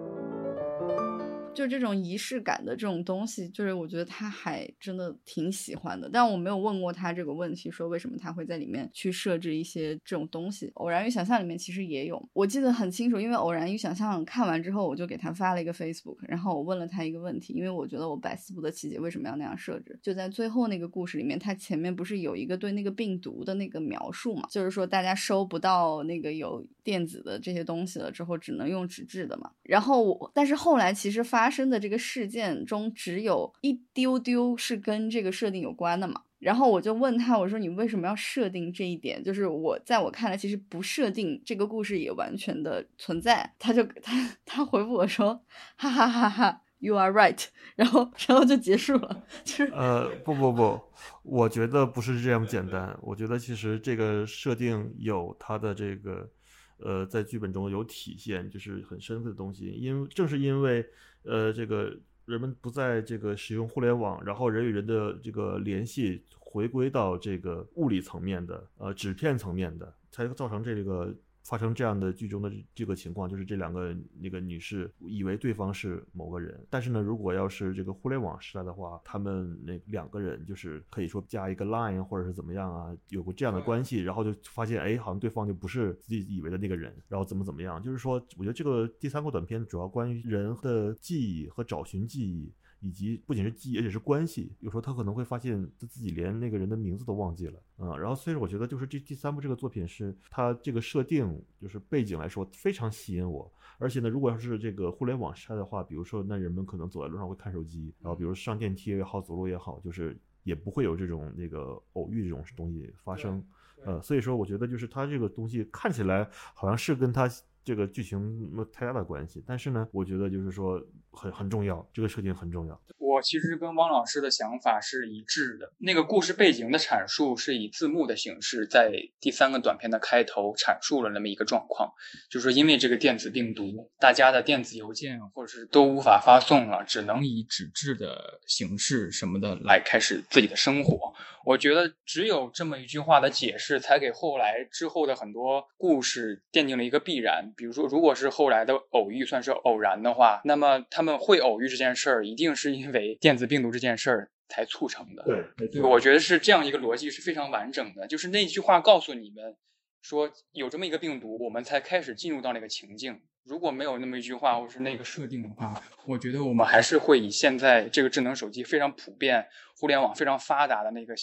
就这种仪式感的这种东西，就是我觉得他还真的挺喜欢的。但我没有问过他这个问题，说为什么他会在里面去设置一些这种东西。偶然与想象里面其实也有，我记得很清楚，因为偶然与想象看完之后，我就给他发了一个 Facebook，然后我问了他一个问题，因为我觉得我百思不得其解为什么要那样设置。就在最后那个故事里面，他前面不是有一个对那个病毒的那个描述嘛，就是说大家收不到那个有电子的这些东西了之后，只能用纸质的嘛。然后我，但是后来其实发发生的这个事件中，只有一丢丢是跟这个设定有关的嘛。然后我就问他，我说你为什么要设定这一点？就是我在我看来，其实不设定这个故事也完全的存在。他就他他回复我说，哈哈哈哈，You are right。然后然后就结束了。就是呃不不不，我觉得不是这样简单。我觉得其实这个设定有它的这个呃在剧本中有体现，就是很深刻的东西。因正是因为呃这个。人们不再这个使用互联网，然后人与人的这个联系回归到这个物理层面的，呃，纸片层面的，才造成这个。发生这样的剧中的这个情况，就是这两个那个女士以为对方是某个人，但是呢，如果要是这个互联网时代的话，他们那两个人就是可以说加一个 line 或者是怎么样啊，有过这样的关系，然后就发现哎，好像对方就不是自己以为的那个人，然后怎么怎么样，就是说，我觉得这个第三部短片主要关于人的记忆和找寻记忆。以及不仅是记忆，而且是关系。有时候他可能会发现他自己连那个人的名字都忘记了，嗯。然后，所以我觉得就是这第三部这个作品是它这个设定，就是背景来说非常吸引我。而且呢，如果要是这个互联网时代的话，比如说那人们可能走在路上会看手机，然后比如上电梯也好，走路也好，就是也不会有这种那个偶遇这种东西发生。呃，所以说我觉得就是它这个东西看起来好像是跟它。这个剧情没太大的关系，但是呢，我觉得就是说很很重要，这个设定很重要。我其实跟汪老师的想法是一致的。那个故事背景的阐述是以字幕的形式，在第三个短片的开头阐述了那么一个状况，就是因为这个电子病毒，大家的电子邮件或者是都无法发送了，只能以纸质的形式什么的来开始自己的生活。我觉得只有这么一句话的解释，才给后来之后的很多故事奠定了一个必然。比如说，如果是后来的偶遇算是偶然的话，那么他们会偶遇这件事儿，一定是因为电子病毒这件事儿才促成的。对，我觉得是这样一个逻辑是非常完整的。就是那句话告诉你们说有这么一个病毒，我们才开始进入到那个情境。如果没有那么一句话，或是那个设定的话，我觉得我们还是会以现在这个智能手机非常普遍、互联网非常发达的那个。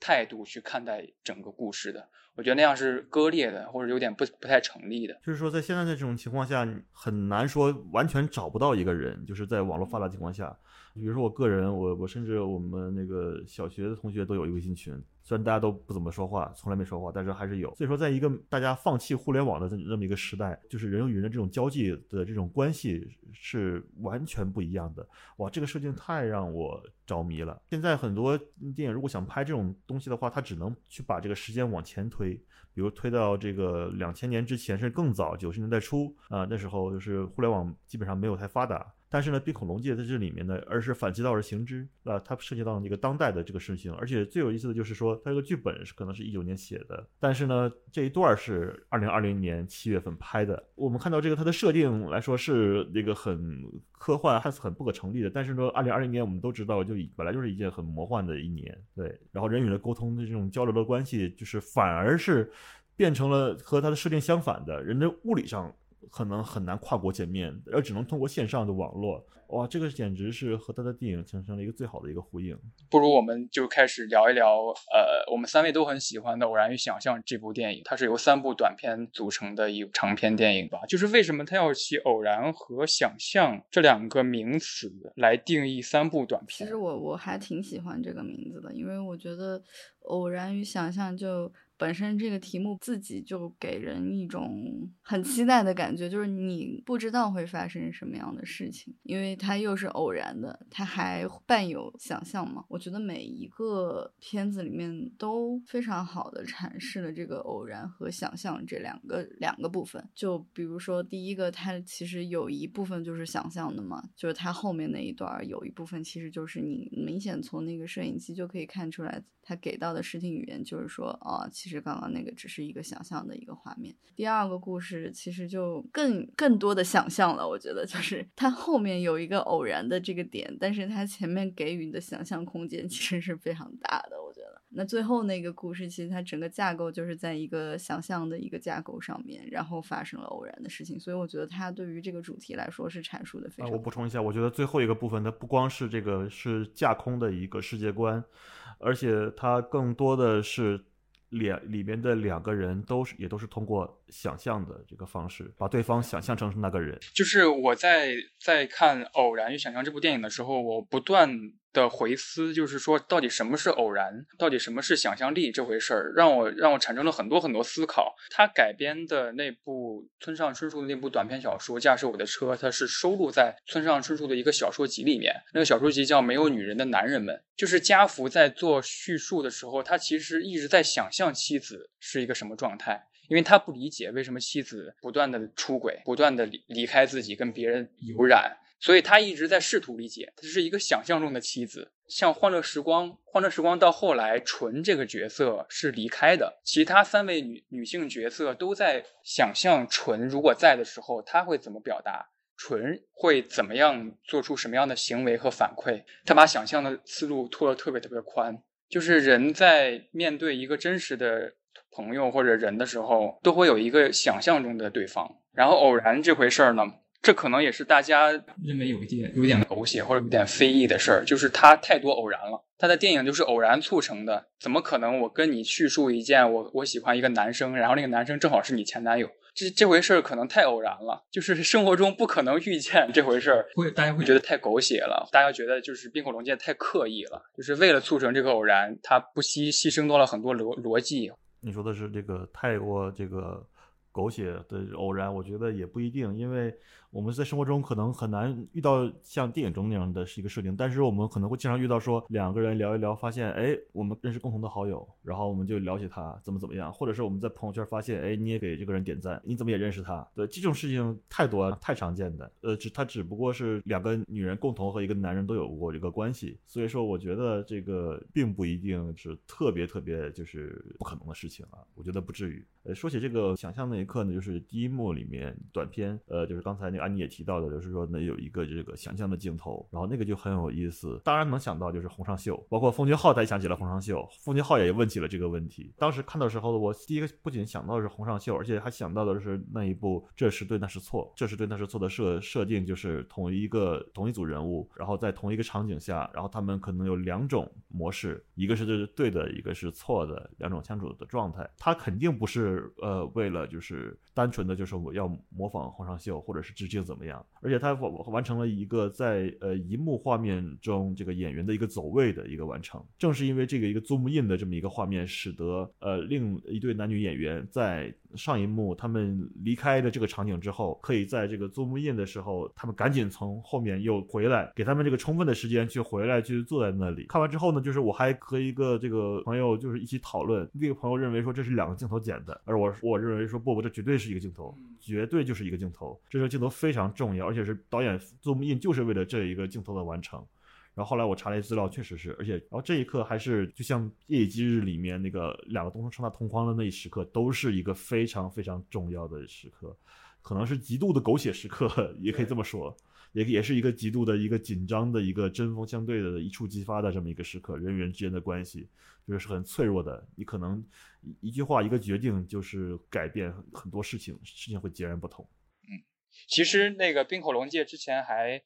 态度去看待整个故事的，我觉得那样是割裂的，或者有点不不太成立的。就是说，在现在的这种情况下，很难说完全找不到一个人，就是在网络发达情况下。比如说我个人，我我甚至我们那个小学的同学都有一个微信群，虽然大家都不怎么说话，从来没说话，但是还是有。所以说，在一个大家放弃互联网的这么一个时代，就是人与人的这种交际的这种关系是完全不一样的。哇，这个设定太让我着迷了。现在很多电影如果想拍这种东西的话，它只能去把这个时间往前推，比如推到这个两千年之前，甚至更早，九十年代初啊，那时候就是互联网基本上没有太发达。但是呢，冰恐龙界在这里面呢，而是反其道而行之啊，它涉及到一个当代的这个事情，而且最有意思的就是说，它这个剧本是可能是一九年写的，但是呢，这一段是二零二零年七月份拍的。我们看到这个它的设定来说是那个很科幻还是很不可成立的，但是说二零二零年我们都知道，就本来就是一件很魔幻的一年，对。然后人与人沟通的这种交流的关系，就是反而是变成了和它的设定相反的，人的物理上。可能很难跨国见面，而只能通过线上的网络。哇，这个简直是和他的电影形成了一个最好的一个呼应。不如我们就开始聊一聊，呃，我们三位都很喜欢的《偶然与想象》这部电影。它是由三部短片组成的一长篇电影吧？就是为什么它要起“偶然”和“想象”这两个名词来定义三部短片？其实我我还挺喜欢这个名字的，因为我觉得“偶然与想象”就。本身这个题目自己就给人一种很期待的感觉，就是你不知道会发生什么样的事情，因为它又是偶然的，它还伴有想象嘛。我觉得每一个片子里面都非常好的阐释了这个偶然和想象这两个两个部分。就比如说第一个，它其实有一部分就是想象的嘛，就是它后面那一段有一部分其实就是你明显从那个摄影机就可以看出来，它给到的视听语言就是说啊，其实刚刚那个只是一个想象的一个画面。第二个故事其实就更更多的想象了，我觉得就是它后面有一个偶然的这个点，但是它前面给予你的想象空间其实是非常大的，我觉得。那最后那个故事其实它整个架构就是在一个想象的一个架构上面，然后发生了偶然的事情，所以我觉得它对于这个主题来说是阐述的非常。我补充一下，我觉得最后一个部分它不光是这个是架空的一个世界观，而且它更多的是。两里面的两个人都是也都是通过想象的这个方式，把对方想象成是那个人。就是我在在看《偶然与想象》这部电影的时候，我不断。的回思，就是说，到底什么是偶然？到底什么是想象力？这回事儿让我让我产生了很多很多思考。他改编的那部村上春树的那部短篇小说《驾驶我的车》，它是收录在村上春树的一个小说集里面。那个小说集叫《没有女人的男人们》。就是家福在做叙述的时候，他其实一直在想象妻子是一个什么状态，因为他不理解为什么妻子不断的出轨，不断的离离开自己，跟别人有染。所以他一直在试图理解，他是一个想象中的妻子。像《欢乐时光》，《欢乐时光》到后来，纯这个角色是离开的，其他三位女女性角色都在想象纯如果在的时候，他会怎么表达，纯会怎么样做出什么样的行为和反馈。他把想象的思路拖得特别特别宽，就是人在面对一个真实的朋友或者人的时候，都会有一个想象中的对方。然后偶然这回事儿呢？这可能也是大家认为有一点有点狗血或者有点非议的事儿，就是它太多偶然了。他的电影就是偶然促成的，怎么可能？我跟你叙述一件我我喜欢一个男生，然后那个男生正好是你前男友，这这回事儿可能太偶然了，就是生活中不可能遇见这回事儿，会大家会觉得太狗血了，大家觉得就是冰火龙界太刻意了，就是为了促成这个偶然，他不惜牺牲多了很多逻逻辑。你说的是这个太过这个狗血的偶然，我觉得也不一定，因为。我们在生活中可能很难遇到像电影中那样的是一个设定，但是我们可能会经常遇到说两个人聊一聊，发现哎，我们认识共同的好友，然后我们就了解他怎么怎么样，或者是我们在朋友圈发现哎，你也给这个人点赞，你怎么也认识他？对，这种事情太多太常见的，呃，只他只不过是两个女人共同和一个男人都有过这个关系，所以说我觉得这个并不一定是特别特别就是不可能的事情啊，我觉得不至于。呃，说起这个想象那一刻呢，就是第一幕里面短片，呃，就是刚才那。安妮也提到的，就是说呢，有一个这个想象的镜头，然后那个就很有意思。当然能想到就是洪尚秀，包括奉俊昊，他也想起了洪尚秀。奉俊昊也问起了这个问题。当时看到时候，我第一个不仅想到的是洪尚秀，而且还想到的是那一部《这是对那是错》，这是对那是错的设设定，就是同一个同一组人物，然后在同一个场景下，然后他们可能有两种模式，一个是对的，一个是错的，两种相处的状态。他肯定不是呃为了就是单纯的就是我要模仿洪尚秀，或者是致。敬怎么样？而且他完完成了一个在呃一幕画面中这个演员的一个走位的一个完成。正是因为这个一个 zoom in 的这么一个画面，使得呃另一对男女演员在上一幕他们离开的这个场景之后，可以在这个 zoom in 的时候，他们赶紧从后面又回来，给他们这个充分的时间去回来去坐在那里。看完之后呢，就是我还和一个这个朋友就是一起讨论，那个朋友认为说这是两个镜头剪的，而我我认为说不不，这绝对是一个镜头，绝对就是一个镜头，这个镜头。非常重要，而且是导演 zoom in 就是为了这一个镜头的完成。然后后来我查了一些资料，确实是，而且然后这一刻还是就像《夜以继日》里面那个两个东升称他同框的那一时刻，都是一个非常非常重要的时刻，可能是极度的狗血时刻，也可以这么说，也也是一个极度的一个紧张的一个针锋相对的一触即发的这么一个时刻，人与人之间的关系就是很脆弱的，你可能一句话一个决定就是改变很多事情，事情会截然不同。其实那个冰火龙界之前还，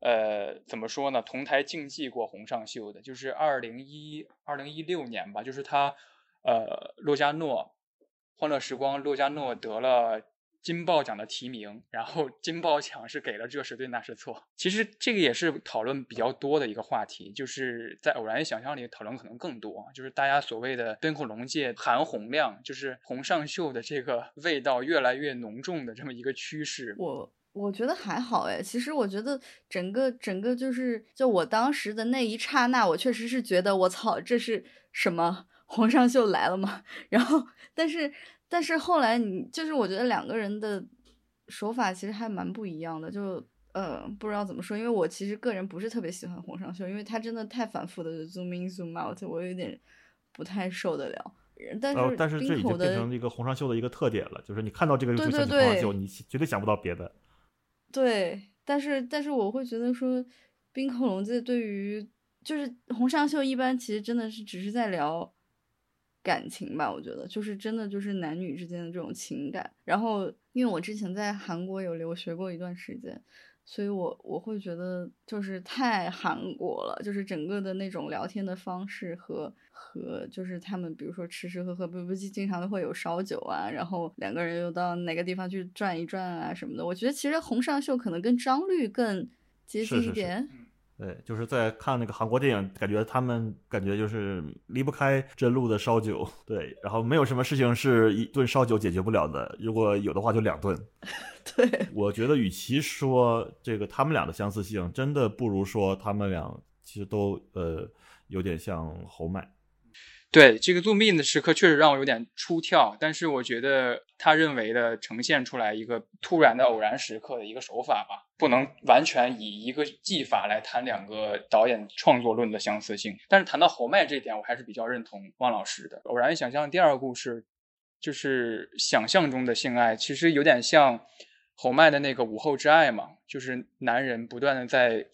呃，怎么说呢？同台竞技过洪尚秀的，就是二零一二零一六年吧，就是他，呃，洛迦诺，欢乐时光，洛迦诺得了。金豹奖的提名，然后 金豹奖是给了这是对那是错。其实这个也是讨论比较多的一个话题，就是在偶然想象里讨论可能更多，就是大家所谓的边口龙界含红量，就是洪尚秀的这个味道越来越浓重的这么一个趋势。我我觉得还好哎，其实我觉得整个整个就是就我当时的那一刹那，我确实是觉得我操，这是什么洪尚秀来了吗？然后但是。但是后来你就是我觉得两个人的手法其实还蛮不一样的，就呃不知道怎么说，因为我其实个人不是特别喜欢洪尚秀，因为他真的太反复的 zoom in zoom out，我有点不太受得了。但是呃，但是这已经变冰口的成一个红上秀的一个特点了，就是你看到这个就对想起对对绝对想不到别的。对，但是但是我会觉得说，冰口龙介对于就是红上秀一般其实真的是只是在聊感情吧，我觉得就是真的就是男女之间的这种情感。然后因为我之前在韩国有留学过一段时间，所以我我会觉得就是太韩国了，就是整个的那种聊天的方式和和就是他们比如说吃吃喝喝，不不经常都会有烧酒啊，然后两个人又到哪个地方去转一转啊什么的。我觉得其实洪尚秀可能跟张律更接是是是近一点。对，就是在看那个韩国电影，感觉他们感觉就是离不开真露的烧酒，对，然后没有什么事情是一顿烧酒解决不了的，如果有的话就两顿。对，我觉得与其说这个他们俩的相似性，真的不如说他们俩其实都呃有点像侯麦。对这个录命的时刻，确实让我有点出跳。但是我觉得他认为的呈现出来一个突然的偶然时刻的一个手法吧，不能完全以一个技法来谈两个导演创作论的相似性。但是谈到侯麦这点，我还是比较认同汪老师的。偶然想象第二个故事，就是想象中的性爱，其实有点像侯麦的那个午后之爱嘛，就是男人不断的在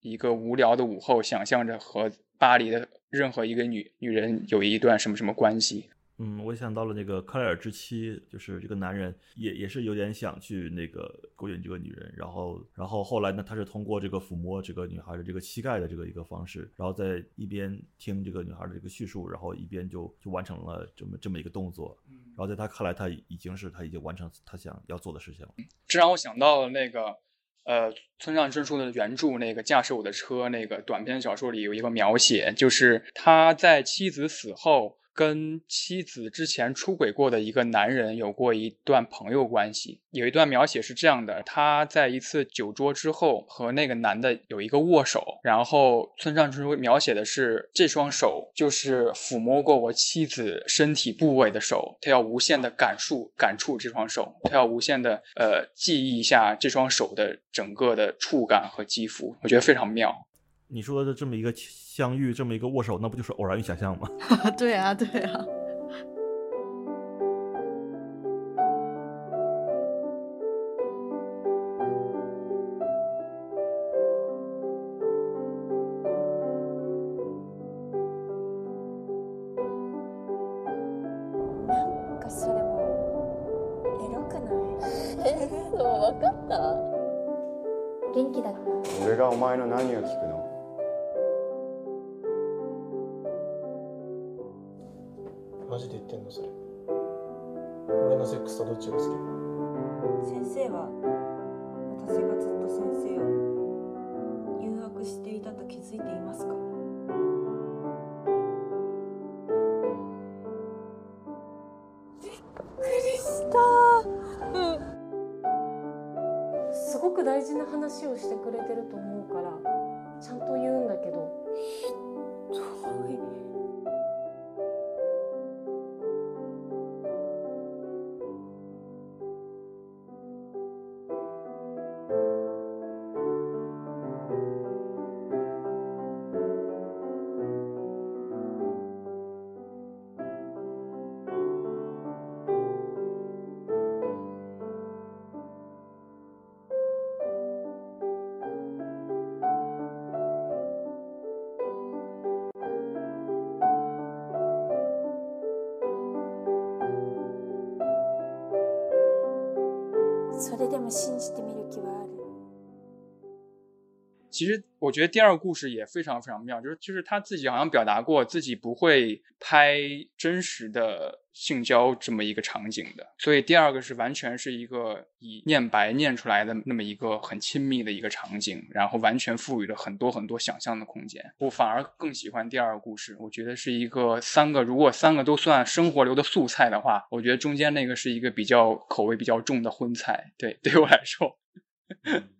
一个无聊的午后，想象着和巴黎的任何一个女女人有一段什么什么关系。嗯，我想到了那个克莱尔之妻，就是这个男人也也是有点想去那个勾引这个女人，然后然后后来呢，他是通过这个抚摸这个女孩的这个膝盖的这个一个方式，然后在一边听这个女孩的这个叙述，然后一边就就完成了这么这么一个动作，然后在他看来，他已经是他已经完成他想要做的事情了。这让我想到了那个呃村上春树的原著那个驾驶我的车那个短篇小说里有一个描写，就是他在妻子死后。跟妻子之前出轨过的一个男人有过一段朋友关系，有一段描写是这样的：他在一次酒桌之后和那个男的有一个握手，然后村上春树描写的是这双手就是抚摸过我妻子身体部位的手，他要无限的感触感触这双手，他要无限的呃记忆一下这双手的整个的触感和肌肤，我觉得非常妙。你说的这么一个相遇，这么一个握手，那不就是偶然与想象吗？对啊，对啊。信じてみる気はある其实我觉得第二个故事也非常非常妙，就是就是他自己好像表达过自己不会拍真实的 性交这么一个场景的，所以第二个是完全是一个以念白念出来的那么一个很亲密的一个场景，然后完全赋予了很多很多想象的空间。我反而更喜欢第二个故事，我觉得是一个三个，如果三个都算生活流的素菜的话，我觉得中间那个是一个比较口味比较重的荤菜。对，对我来说。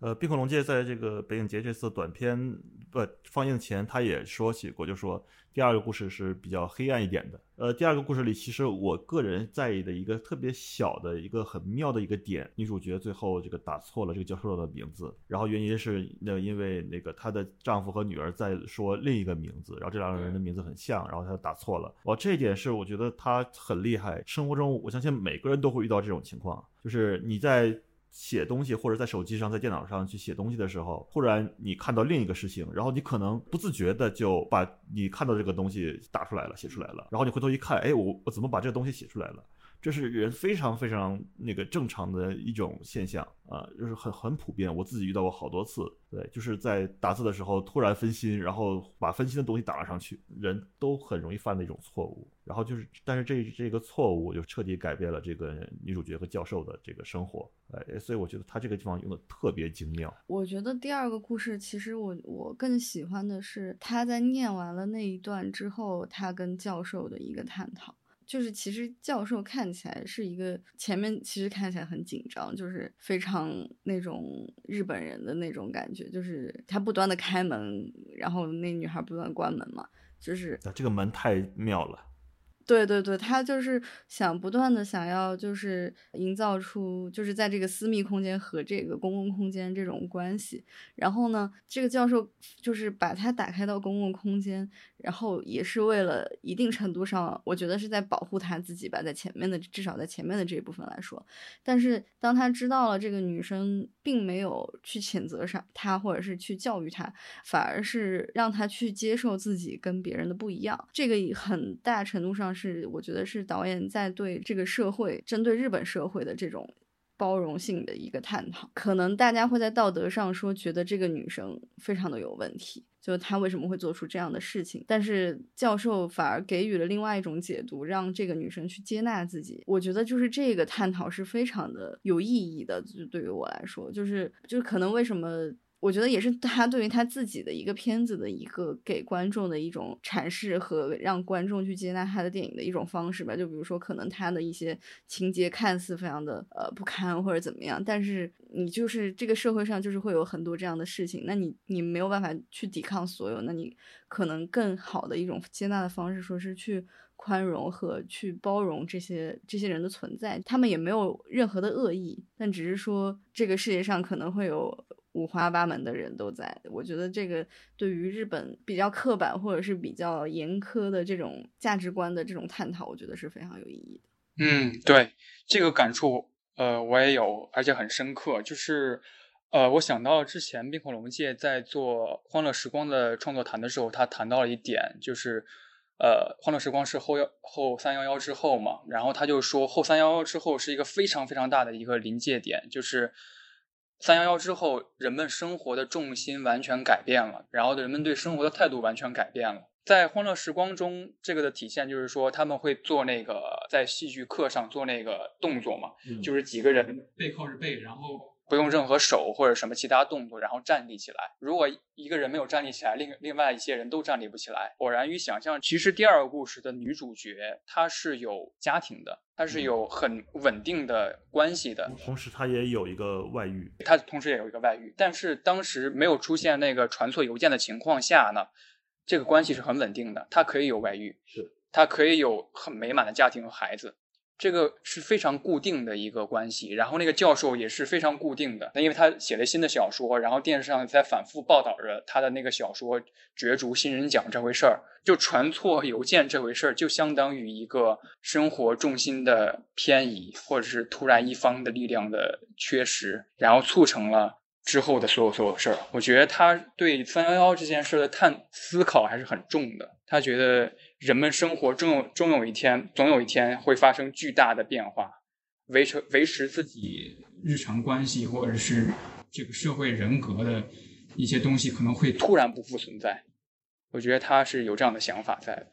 呃，冰口龙介在这个北影节这次短片不放映前，他也说起过，就说第二个故事是比较黑暗一点的。呃，第二个故事里，其实我个人在意的一个特别小的一个很妙的一个点，女主角最后这个打错了这个教授的名字，然后原因是那因为那个她的丈夫和女儿在说另一个名字，然后这两个人的名字很像，然后她打错了。哇，这一点是我觉得她很厉害。生活中，我相信每个人都会遇到这种情况，就是你在。写东西或者在手机上、在电脑上去写东西的时候，忽然你看到另一个事情，然后你可能不自觉的就把你看到这个东西打出来了、写出来了，然后你回头一看，哎，我我怎么把这个东西写出来了？这是人非常非常那个正常的一种现象啊，就是很很普遍。我自己遇到过好多次，对，就是在打字的时候突然分心，然后把分心的东西打了上去，人都很容易犯的一种错误。然后就是，但是这这个错误就彻底改变了这个女主角和教授的这个生活，哎，所以我觉得他这个地方用的特别精妙。我觉得第二个故事，其实我我更喜欢的是他在念完了那一段之后，他跟教授的一个探讨。就是其实教授看起来是一个前面其实看起来很紧张，就是非常那种日本人的那种感觉，就是他不断的开门，然后那女孩不断关门嘛，就是这个门太妙了。对对对，他就是想不断的想要，就是营造出就是在这个私密空间和这个公共空间这种关系。然后呢，这个教授就是把它打开到公共空间，然后也是为了一定程度上，我觉得是在保护他自己吧，在前面的至少在前面的这一部分来说。但是当他知道了这个女生并没有去谴责上他，或者是去教育他，反而是让他去接受自己跟别人的不一样，这个很大程度上是。我觉得是导演在对这个社会，针对日本社会的这种包容性的一个探讨。可能大家会在道德上说，觉得这个女生非常的有问题，就她为什么会做出这样的事情？但是教授反而给予了另外一种解读，让这个女生去接纳自己。我觉得就是这个探讨是非常的有意义的。就对于我来说，就是就是可能为什么。我觉得也是他对于他自己的一个片子的一个给观众的一种阐释和让观众去接纳他的电影的一种方式吧。就比如说，可能他的一些情节看似非常的呃不堪或者怎么样，但是你就是这个社会上就是会有很多这样的事情，那你你没有办法去抵抗所有，那你可能更好的一种接纳的方式，说是去宽容和去包容这些这些人的存在，他们也没有任何的恶意，但只是说这个世界上可能会有。五花八门的人都在，我觉得这个对于日本比较刻板或者是比较严苛的这种价值观的这种探讨，我觉得是非常有意义的。嗯，对，这个感触，呃，我也有，而且很深刻。就是，呃，我想到之前冰火龙介在做《欢乐时光》的创作谈的时候，他谈到了一点，就是，呃，《欢乐时光》是后幺后三幺幺之后嘛，然后他就说后三幺幺之后是一个非常非常大的一个临界点，就是。三幺幺之后，人们生活的重心完全改变了，然后人们对生活的态度完全改变了。在欢乐时光中，这个的体现就是说，他们会做那个在戏剧课上做那个动作嘛，就是几个人背靠着背，然后。不用任何手或者什么其他动作，然后站立起来。如果一个人没有站立起来，另另外一些人都站立不起来。偶然与想象，其实第二个故事的女主角她是有家庭的，她是有很稳定的关系的，同时她也有一个外遇，她同时也有一个外遇。但是当时没有出现那个传错邮件的情况下呢，这个关系是很稳定的，她可以有外遇，是她可以有很美满的家庭和孩子。这个是非常固定的一个关系，然后那个教授也是非常固定的。那因为他写了新的小说，然后电视上在反复报道着他的那个小说角逐新人奖这回事儿，就传错邮件这回事儿，就相当于一个生活重心的偏移，或者是突然一方的力量的缺失，然后促成了之后的所有所有事儿。我觉得他对三幺幺这件事的探思考还是很重的，他觉得。人们生活终有终有一天，总有一天会发生巨大的变化，维持维持自己日常关系或者是这个社会人格的一些东西可能会突然不复存在。我觉得他是有这样的想法在的。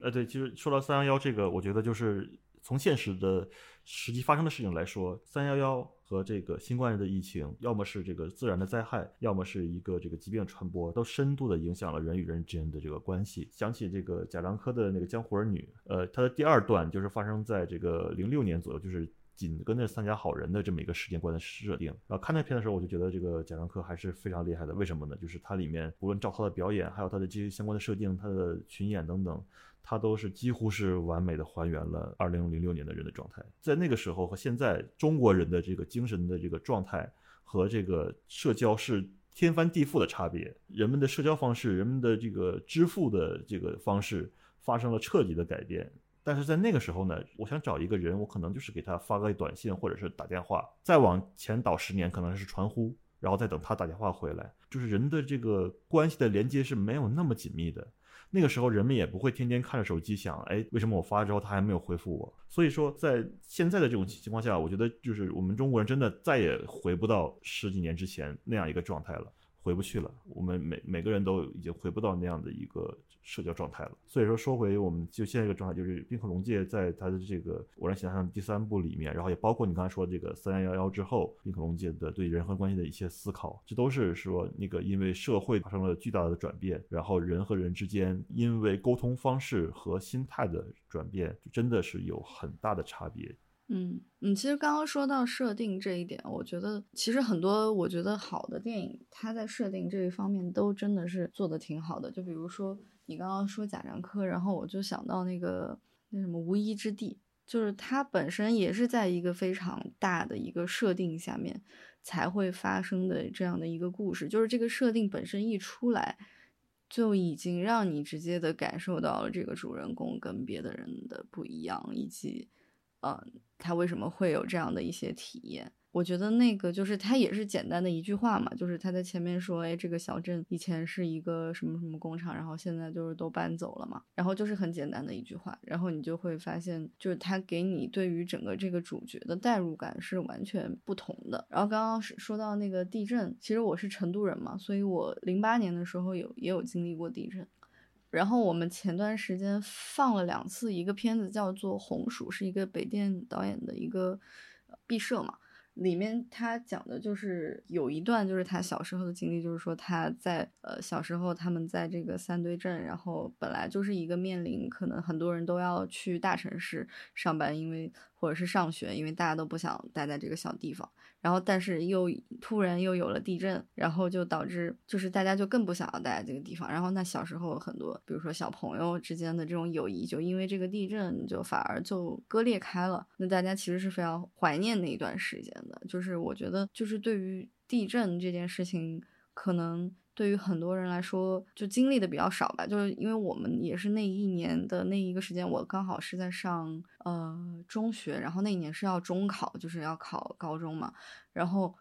呃，对，其实说到三幺幺这个，我觉得就是从现实的实际发生的事情来说，三幺幺。和这个新冠的疫情，要么是这个自然的灾害，要么是一个这个疾病传播，都深度的影响了人与人之间的这个关系。想起这个贾樟柯的那个《江湖儿女》，呃，它的第二段就是发生在这个零六年左右，就是紧跟着三家好人的这么一个时间观的设定。然后看那片的时候，我就觉得这个贾樟柯还是非常厉害的。为什么呢？就是它里面无论赵涛的表演，还有他的这些相关的设定，他的群演等等，他都是几乎是完美的还原了二零零六年的人的状态。在那个时候和现在中国人的这个精神的这个状态和这个社交是。天翻地覆的差别，人们的社交方式，人们的这个支付的这个方式发生了彻底的改变。但是在那个时候呢，我想找一个人，我可能就是给他发个短信或者是打电话，再往前倒十年，可能是传呼，然后再等他打电话回来，就是人的这个关系的连接是没有那么紧密的。那个时候人们也不会天天看着手机想，哎，为什么我发了之后他还没有回复我？所以说，在现在的这种情况下，我觉得就是我们中国人真的再也回不到十几年之前那样一个状态了。回不去了，我们每每个人都已经回不到那样的一个社交状态了。所以说，说回我们就现在这个状态，就是冰河龙界在他的这个《偶然想象》第三部里面，然后也包括你刚才说这个三幺幺之后，冰河龙界的对人和关系的一些思考，这都是说那个因为社会发生了巨大的转变，然后人和人之间因为沟通方式和心态的转变，真的是有很大的差别。嗯嗯，其实刚刚说到设定这一点，我觉得其实很多我觉得好的电影，它在设定这一方面都真的是做的挺好的。就比如说你刚刚说贾樟柯，然后我就想到那个那什么《无依之地》，就是它本身也是在一个非常大的一个设定下面才会发生的这样的一个故事，就是这个设定本身一出来，就已经让你直接的感受到了这个主人公跟别的人的不一样，以及。嗯，他为什么会有这样的一些体验？我觉得那个就是他也是简单的一句话嘛，就是他在前面说，哎，这个小镇以前是一个什么什么工厂，然后现在就是都搬走了嘛，然后就是很简单的一句话，然后你就会发现，就是他给你对于整个这个主角的代入感是完全不同的。然后刚刚是说到那个地震，其实我是成都人嘛，所以我零八年的时候有也有经历过地震。然后我们前段时间放了两次一个片子，叫做《红薯》，是一个北电导演的一个毕设嘛。里面他讲的就是有一段，就是他小时候的经历，就是说他在呃小时候他们在这个三堆镇，然后本来就是一个面临可能很多人都要去大城市上班，因为或者是上学，因为大家都不想待在这个小地方。然后，但是又突然又有了地震，然后就导致就是大家就更不想要待在这个地方。然后那小时候很多，比如说小朋友之间的这种友谊，就因为这个地震就反而就割裂开了。那大家其实是非常怀念那一段时间的。就是我觉得，就是对于地震这件事情，可能。对于很多人来说，就经历的比较少吧，就是因为我们也是那一年的那一个时间，我刚好是在上呃中学，然后那一年是要中考，就是要考高中嘛，然后。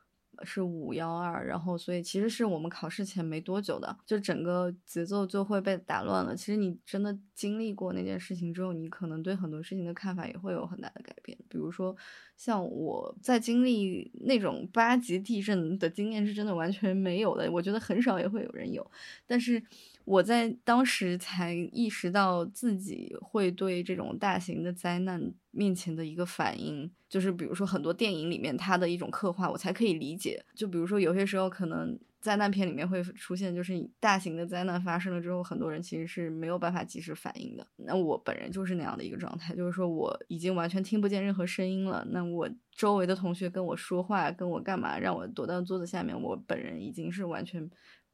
是五幺二，然后所以其实是我们考试前没多久的，就整个节奏就会被打乱了。其实你真的经历过那件事情之后，你可能对很多事情的看法也会有很大的改变。比如说，像我在经历那种八级地震的经验是真的完全没有的，我觉得很少也会有人有，但是。我在当时才意识到自己会对这种大型的灾难面前的一个反应，就是比如说很多电影里面它的一种刻画，我才可以理解。就比如说有些时候可能灾难片里面会出现，就是大型的灾难发生了之后，很多人其实是没有办法及时反应的。那我本人就是那样的一个状态，就是说我已经完全听不见任何声音了。那我周围的同学跟我说话，跟我干嘛，让我躲到桌子下面，我本人已经是完全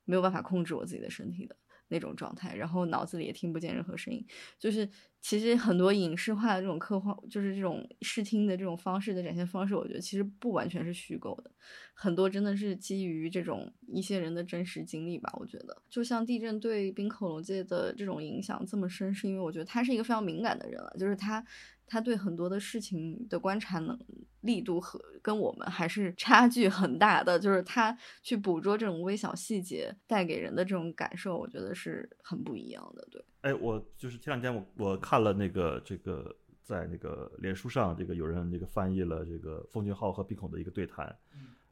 没有办法控制我自己的身体的。那种状态，然后脑子里也听不见任何声音，就是其实很多影视化的这种刻画，就是这种视听的这种方式的展现方式，我觉得其实不完全是虚构的，很多真的是基于这种一些人的真实经历吧。我觉得，就像地震对冰恐龙界的这种影响这么深，是因为我觉得他是一个非常敏感的人了，就是他。他对很多的事情的观察能力度和跟我们还是 差距很大的，就是他去捕捉这种微小细节带给人的这种感受，我觉得是很不一样的。对，哎，我就是前两天我我看了那个这个在那个脸书上，这个有人这个翻译了这个奉俊昊和冰孔的一个对谈，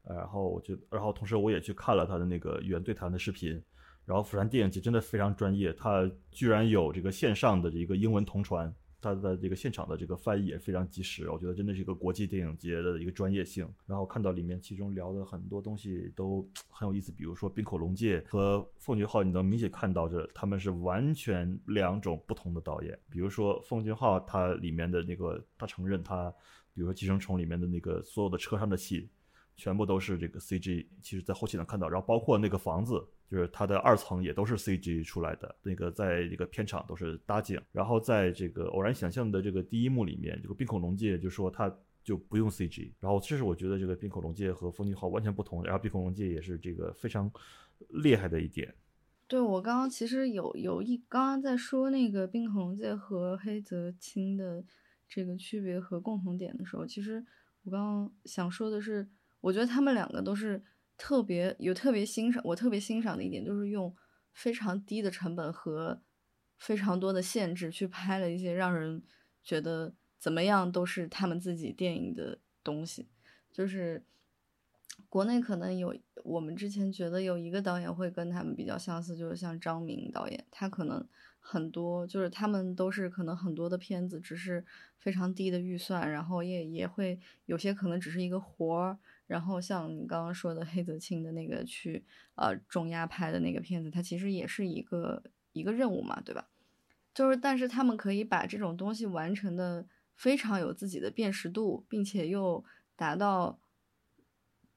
然后我就然后同时我也去看了他的那个原对谈的视频，然后釜山电影节真的非常专业，他居然有这个线上的一个英文同传。他的这个现场的这个翻译也非常及时，我觉得真的是一个国际电影节的一个专业性。然后看到里面其中聊的很多东西都很有意思，比如说冰口龙介和奉俊昊，你能明显看到这他们是完全两种不同的导演。比如说奉俊昊，他里面的那个他承认他，比如说《寄生虫》里面的那个所有的车上的戏。全部都是这个 CG，其实，在后期能看到，然后包括那个房子，就是它的二层也都是 CG 出来的。那个在这个片场都是搭景，然后在这个偶然想象的这个第一幕里面，这个冰口龙介就说他就不用 CG，然后这是我觉得这个冰口龙介和风景画完全不同，然后冰口龙介也是这个非常厉害的一点。对我刚刚其实有有一刚刚在说那个冰口龙介和黑泽清的这个区别和共同点的时候，其实我刚刚想说的是。我觉得他们两个都是特别有特别欣赏，我特别欣赏的一点就是用非常低的成本和非常多的限制去拍了一些让人觉得怎么样都是他们自己电影的东西。就是国内可能有我们之前觉得有一个导演会跟他们比较相似，就是像张明导演，他可能很多就是他们都是可能很多的片子只是非常低的预算，然后也也会有些可能只是一个活儿。然后像你刚刚说的黑泽清的那个去呃重压拍的那个片子，它其实也是一个一个任务嘛，对吧？就是但是他们可以把这种东西完成的非常有自己的辨识度，并且又达到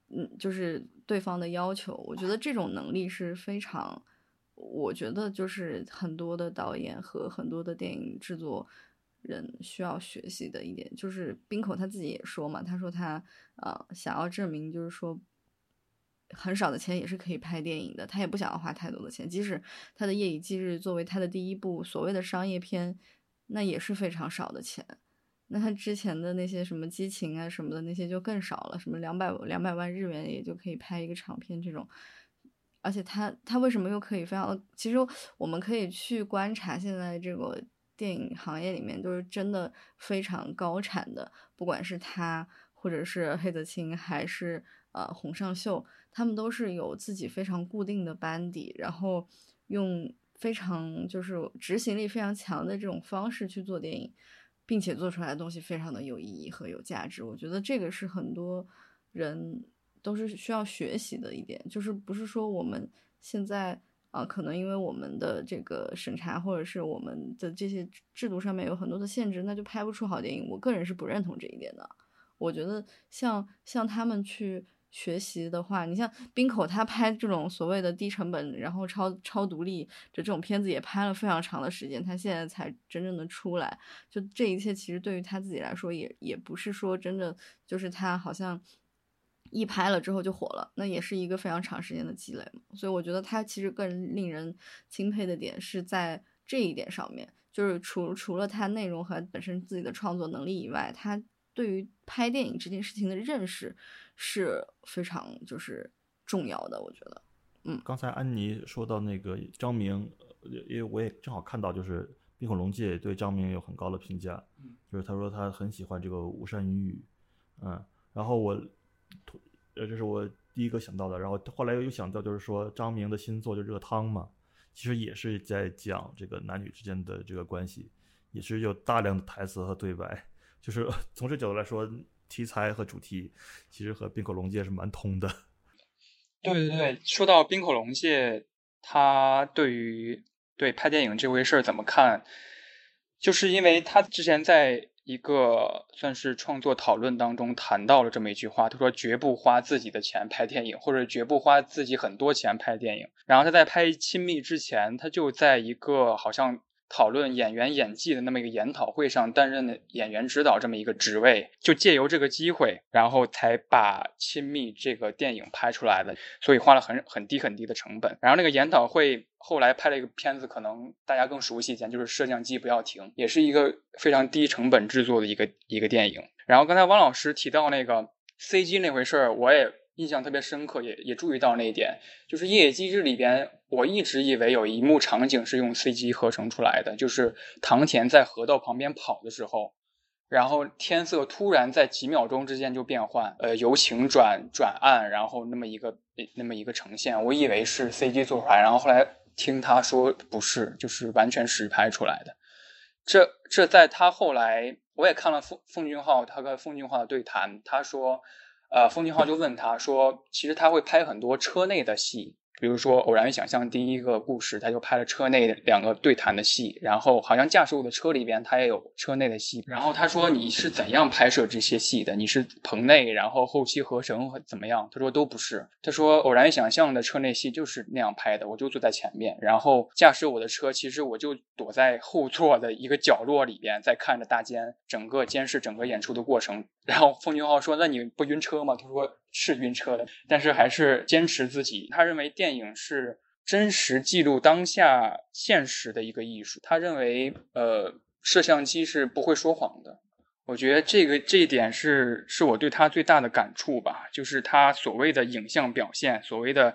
嗯就是对方的要求，我觉得这种能力是非常，我觉得就是很多的导演和很多的电影制作。人需要学习的一点就是，冰口他自己也说嘛，他说他呃想要证明，就是说很少的钱也是可以拍电影的，他也不想要花太多的钱，即使他的《夜以继日》作为他的第一部所谓的商业片，那也是非常少的钱。那他之前的那些什么激情啊什么的那些就更少了，什么两百两百万日元也就可以拍一个长片这种。而且他他为什么又可以非常？其实我们可以去观察现在这个。电影行业里面都是真的非常高产的，不管是他，或者是黑泽清，还是呃洪尚秀，他们都是有自己非常固定的班底，然后用非常就是执行力非常强的这种方式去做电影，并且做出来的东西非常的有意义和有价值。我觉得这个是很多人都是需要学习的一点，就是不是说我们现在。啊，可能因为我们的这个审查或者是我们的这些制度上面有很多的限制，那就拍不出好电影。我个人是不认同这一点的。我觉得像像他们去学习的话，你像冰口他拍这种所谓的低成本，然后超超独立的这种片子也拍了非常长的时间，他现在才真正的出来。就这一切，其实对于他自己来说，也也不是说真的就是他好像。一拍了之后就火了，那也是一个非常长时间的积累嘛。所以我觉得他其实更令人钦佩的点是在这一点上面，就是除除了他内容和本身自己的创作能力以外，他对于拍电影这件事情的认识是非常就是重要的。我觉得，嗯，刚才安妮说到那个张明，因为我也正好看到，就是冰火龙界对张明有很高的评价，就是他说他很喜欢这个巫山语，嗯，然后我。呃，这是我第一个想到的，然后后来又想到，就是说张明的新作就《热汤》嘛，其实也是在讲这个男女之间的这个关系，也是有大量的台词和对白，就是 从这角度来说，题材和主题其实和冰口龙介是蛮通的。对对对，说到冰口龙介，他对于对拍电影这回事怎么看？就是因为他之前在。一个算是创作讨论当中谈到了这么一句话，他说绝不花自己的钱拍电影，或者绝不花自己很多钱拍电影。然后他在拍《亲密》之前，他就在一个好像。讨论演员演技的那么一个研讨会上担任的演员指导这么一个职位，就借由这个机会，然后才把《亲密》这个电影拍出来的，所以花了很很低很低的成本。然后那个研讨会后来拍了一个片子，可能大家更熟悉一点，就是《摄像机不要停》，也是一个非常低成本制作的一个一个电影。然后刚才汪老师提到那个 CG 那回事儿，我也。印象特别深刻，也也注意到那一点，就是《夜以继日》里边，我一直以为有一幕场景是用 CG 合成出来的，就是唐田在河道旁边跑的时候，然后天色突然在几秒钟之间就变换，呃，由晴转转暗，然后那么一个那么一个呈现，我以为是 CG 做出来，然后后来听他说不是，就是完全实拍出来的。这这在他后来，我也看了奉奉俊昊他跟奉俊昊的对谈，他说，呃，封俊昊就问他说，其实他会拍很多车内的戏。比如说《偶然与想象》第一个故事，他就拍了车内两个对谈的戏，然后好像驾驶我的车里边他也有车内的戏。然后他说你是怎样拍摄这些戏的？你是棚内，然后后期合成怎么样？他说都不是。他说《偶然与想象》的车内戏就是那样拍的，我就坐在前面，然后驾驶我的车，其实我就躲在后座的一个角落里边，在看着大监整个监视整个演出的过程。然后奉俊昊说：“那你不晕车吗？”他说：“是晕车的，但是还是坚持自己。他认为电影是真实记录当下现实的一个艺术。他认为，呃，摄像机是不会说谎的。我觉得这个这一点是是我对他最大的感触吧。就是他所谓的影像表现，所谓的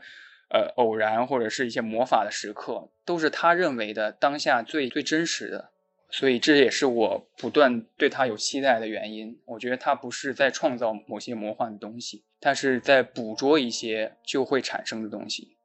呃偶然或者是一些魔法的时刻，都是他认为的当下最最真实的。”所以这也是我不断对他有期待的原因。我觉得他不是在创造某些魔幻的东西，他是在捕捉一些就会产生的东西。